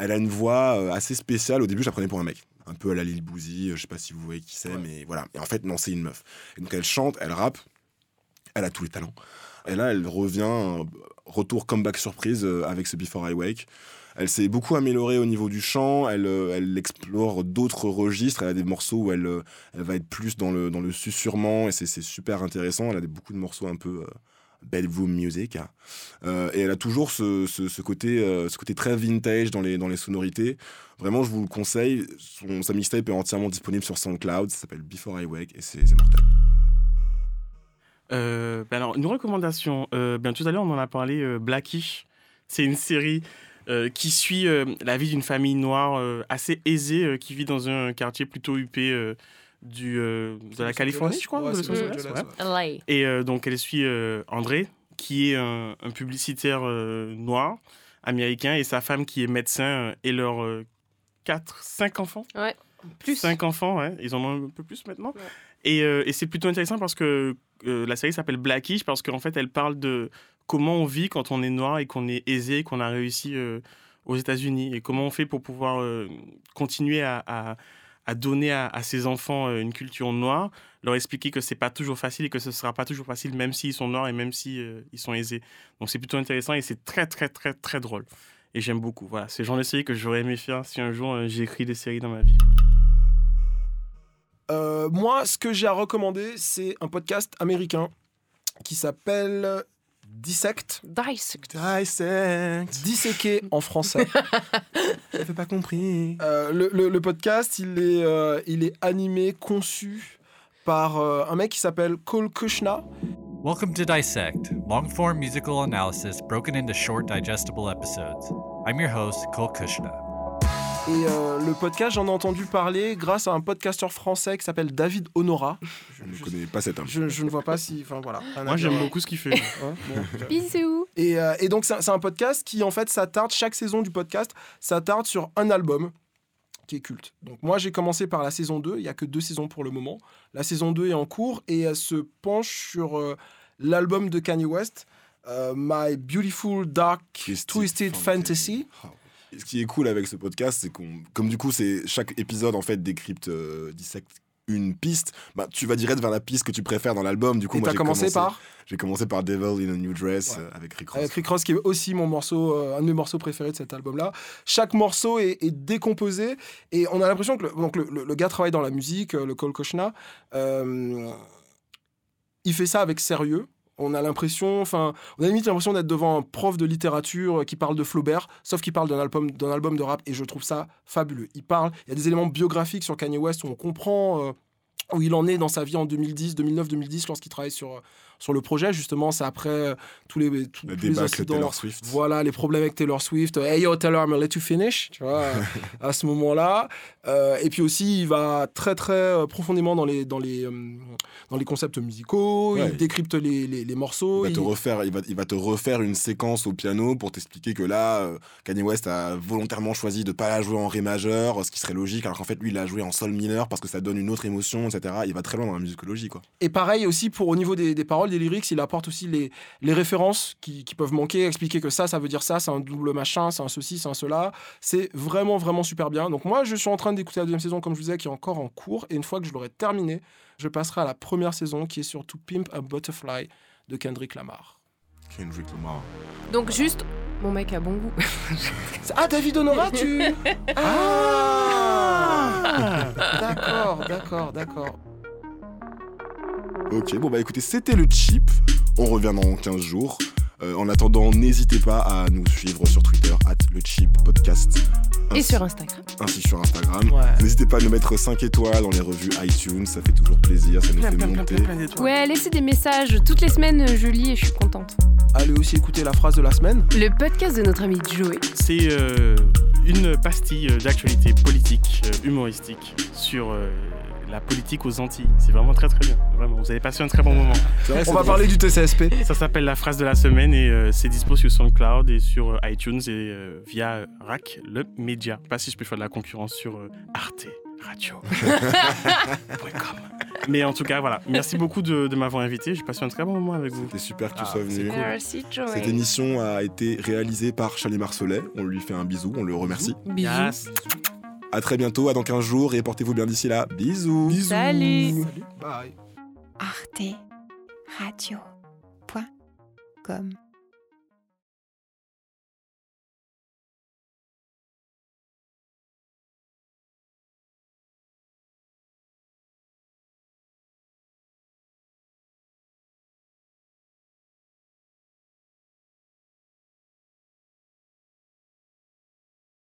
Elle a une voix assez spéciale. Au début, je la prenais pour un mec. Un peu à la Lil Bouzy, je sais pas si vous voyez qui c'est, mais voilà. Et en fait, non, c'est une meuf. Et donc, elle chante, elle rappe, elle a tous les talents. Et là, elle revient, euh, retour comeback surprise euh, avec ce Before I Wake. Elle s'est beaucoup améliorée au niveau du chant, elle, euh, explore d'autres registres, elle a des morceaux où elle, va être plus dans le, dans le susurrement et c'est super intéressant. Elle a beaucoup de morceaux un peu euh, bedroom music. hein. Et elle a toujours ce, côté, très vintage dans les, sonorités. Vraiment, je vous le conseille. Son, sa mixtape est entièrement disponible sur SoundCloud, ça s'appelle Before I Wake et c'est mortel. Euh, ben alors, une recommandation. Euh, ben, tout à l'heure, on en a parlé, euh, Blackish. C'est une série euh, qui suit euh, la vie d'une famille noire euh, assez aisée euh, qui vit dans un quartier plutôt huppé euh, du, euh, de la Californie, je crois. Ouais, de. Et euh, donc, elle suit euh, André, qui est un, un publicitaire euh, noir américain, et sa femme qui est médecin, euh, et leurs 4, 5 enfants. Ouais, plus. 5 enfants, ouais. Ils en ont un peu plus maintenant. Et, euh, et c'est plutôt intéressant parce que euh, la série s'appelle Blackish, parce qu'en fait, elle parle de comment on vit quand on est noir et qu'on est aisé, qu'on a réussi euh, aux États-Unis, et comment on fait pour pouvoir continuer à, donner à, ses enfants une culture noire, leur expliquer que c'est pas toujours facile et que ce sera pas toujours facile, même s'ils sont noirs et même si euh, ils sont aisés. Donc c'est plutôt intéressant et c'est très très très très drôle. Et j'aime beaucoup. Voilà, c'est le genre de série que j'aurais aimé faire si un jour écrit des séries dans ma vie. Euh, moi, ce que j'ai à recommander, c'est un podcast américain qui s'appelle Dissect. Dissect. Dissect. Disséqué en français. J'avais pas compris. Euh, le, le- le podcast, il est, euh, il est animé, conçu par euh, un mec qui s'appelle Cole Kushna. Welcome to Dissect, long form musical analysis broken into short, digestible episodes. I'm your host, Cole Kushna. Et euh, le podcast, j'en ai entendu parler grâce à un podcasteur français qui s'appelle David Honora. Je ne connais pas cet homme. Je, je ne vois pas si. Enfin voilà. Moi, j'aime beaucoup ce qu'il fait. Ouais, bon. Bisous. Et, euh, et donc, c'est un- podcast qui, en fait, s'attarde, chaque saison du podcast, s'attarde sur un album qui est culte. Donc, moi, j'ai commencé par la saison 2. Il n'y a que deux saisons pour le moment. La saison 2 est en cours et elle se penche sur euh, l'album de Kanye West, euh, My Beautiful Dark Twisted, Fantasy. Et Ce qui est cool avec ce podcast, c'est qu'on, comme du coup, c'est chaque épisode en fait décrypte, euh, dissecte une piste. Bah, tu vas direct vers la piste que tu préfères dans l'album. Du coup, Et moi, j'ai commencé par J'ai commencé par Devil in a New Dress euh, avec Rick Ross. Avec Rick Ross, qui est aussi mon morceau, euh, un de mes morceaux préférés de cet album-là. Chaque morceau est, est décomposé et on a l'impression que le, donc le, le- le gars travaille dans la musique, euh, le Cole Koshna. il fait ça avec sérieux. On a l'impression, enfin, on a limite l'impression d'être devant un prof de littérature euh, qui parle de Flaubert, sauf qu'il parle d'un album, d'un album de rap, et je trouve ça fabuleux. Il parle, il y a des éléments biographiques sur Kanye West où on comprend euh, où il en est dans sa vie en 2010, 2009, 2010, lorsqu'il travaille sur, euh, sur le projet. Justement, c'est après euh, tous les, tous, Le tous les débâcle incidents. Taylor Swift. Voilà, les problèmes avec Taylor Swift. Hey yo, Taylor, I'm gonna let you finish. Tu vois, à ce moment-là. Euh, et puis aussi, il va très, très euh, profondément dans les, dans les, dans les concepts musicaux. Ouais. Il décrypte les, les, les morceaux. Il va, te refaire, il, va, il va te refaire une séquence au piano pour t'expliquer que là, Kanye West a volontairement choisi de pas la jouer en ré majeur, ce qui serait logique, alors qu'en fait, lui, il l'a joué en sol mineur parce que ça donne une autre émotion, etc. Il va très loin dans la musicologie, quoi. Et pareil aussi pour au niveau des, des paroles, des lyrics, il apporte aussi les, les références qui, qui peuvent manquer, expliquer que ça, ça veut dire ça, c'est un double machin, c'est un ceci, c'est un cela. C'est vraiment, vraiment super bien. Donc moi, je suis en train d'écouter la deuxième saison, comme je vous disais, qui est encore en cours. Et une fois que je l'aurai terminée, je passerai à la première saison qui est sur To Pimp a Butterfly de Kendrick Lamar. Kendrick Lamar. Donc juste, mon mec a bon goût. Ah, David Honora, tu... Ah D'accord, d'accord, d'accord. Ok, bon bah écoutez, c'était le chip. On revient dans 15 jours. Euh, en attendant, n'hésitez pas à nous suivre sur Twitter, at le chip podcast. Et sur Instagram. Ainsi sur Instagram. N'hésitez pas à nous mettre 5 étoiles dans les revues iTunes, ça fait toujours plaisir, ça nous fait monter. Ouais, laissez des messages. Toutes les semaines, je lis et je suis contente. Allez aussi écouter la phrase de la semaine. Le podcast de notre ami Joey. C'est euh, une pastille euh, d'actualité politique, humoristique, sur euh, la politique aux Antilles. C'est vraiment très très bien. Vraiment, vous avez passé un très bon moment. On va parler du TCSP. Ça s'appelle La phrase de la semaine et euh, c'est dispo sur SoundCloud et sur euh, iTunes et euh, via euh, RAC, le média. Je sais Pas si je peux faire de la concurrence sur euh, Arte Radio. Mais en tout cas, voilà. Merci beaucoup de, de m'avoir invité. J'ai passé un très bon moment avec vous. C'était super que tu Ah, sois venu. Merci, Joey. Cette émission a été réalisée par Charlie Marcelet. On lui fait un bisou, on le remercie. Bisous. Yes. À très bientôt, à dans 15 jours et portez-vous bien d'ici là. Bisous. Salut. Bye. Arte Radio.com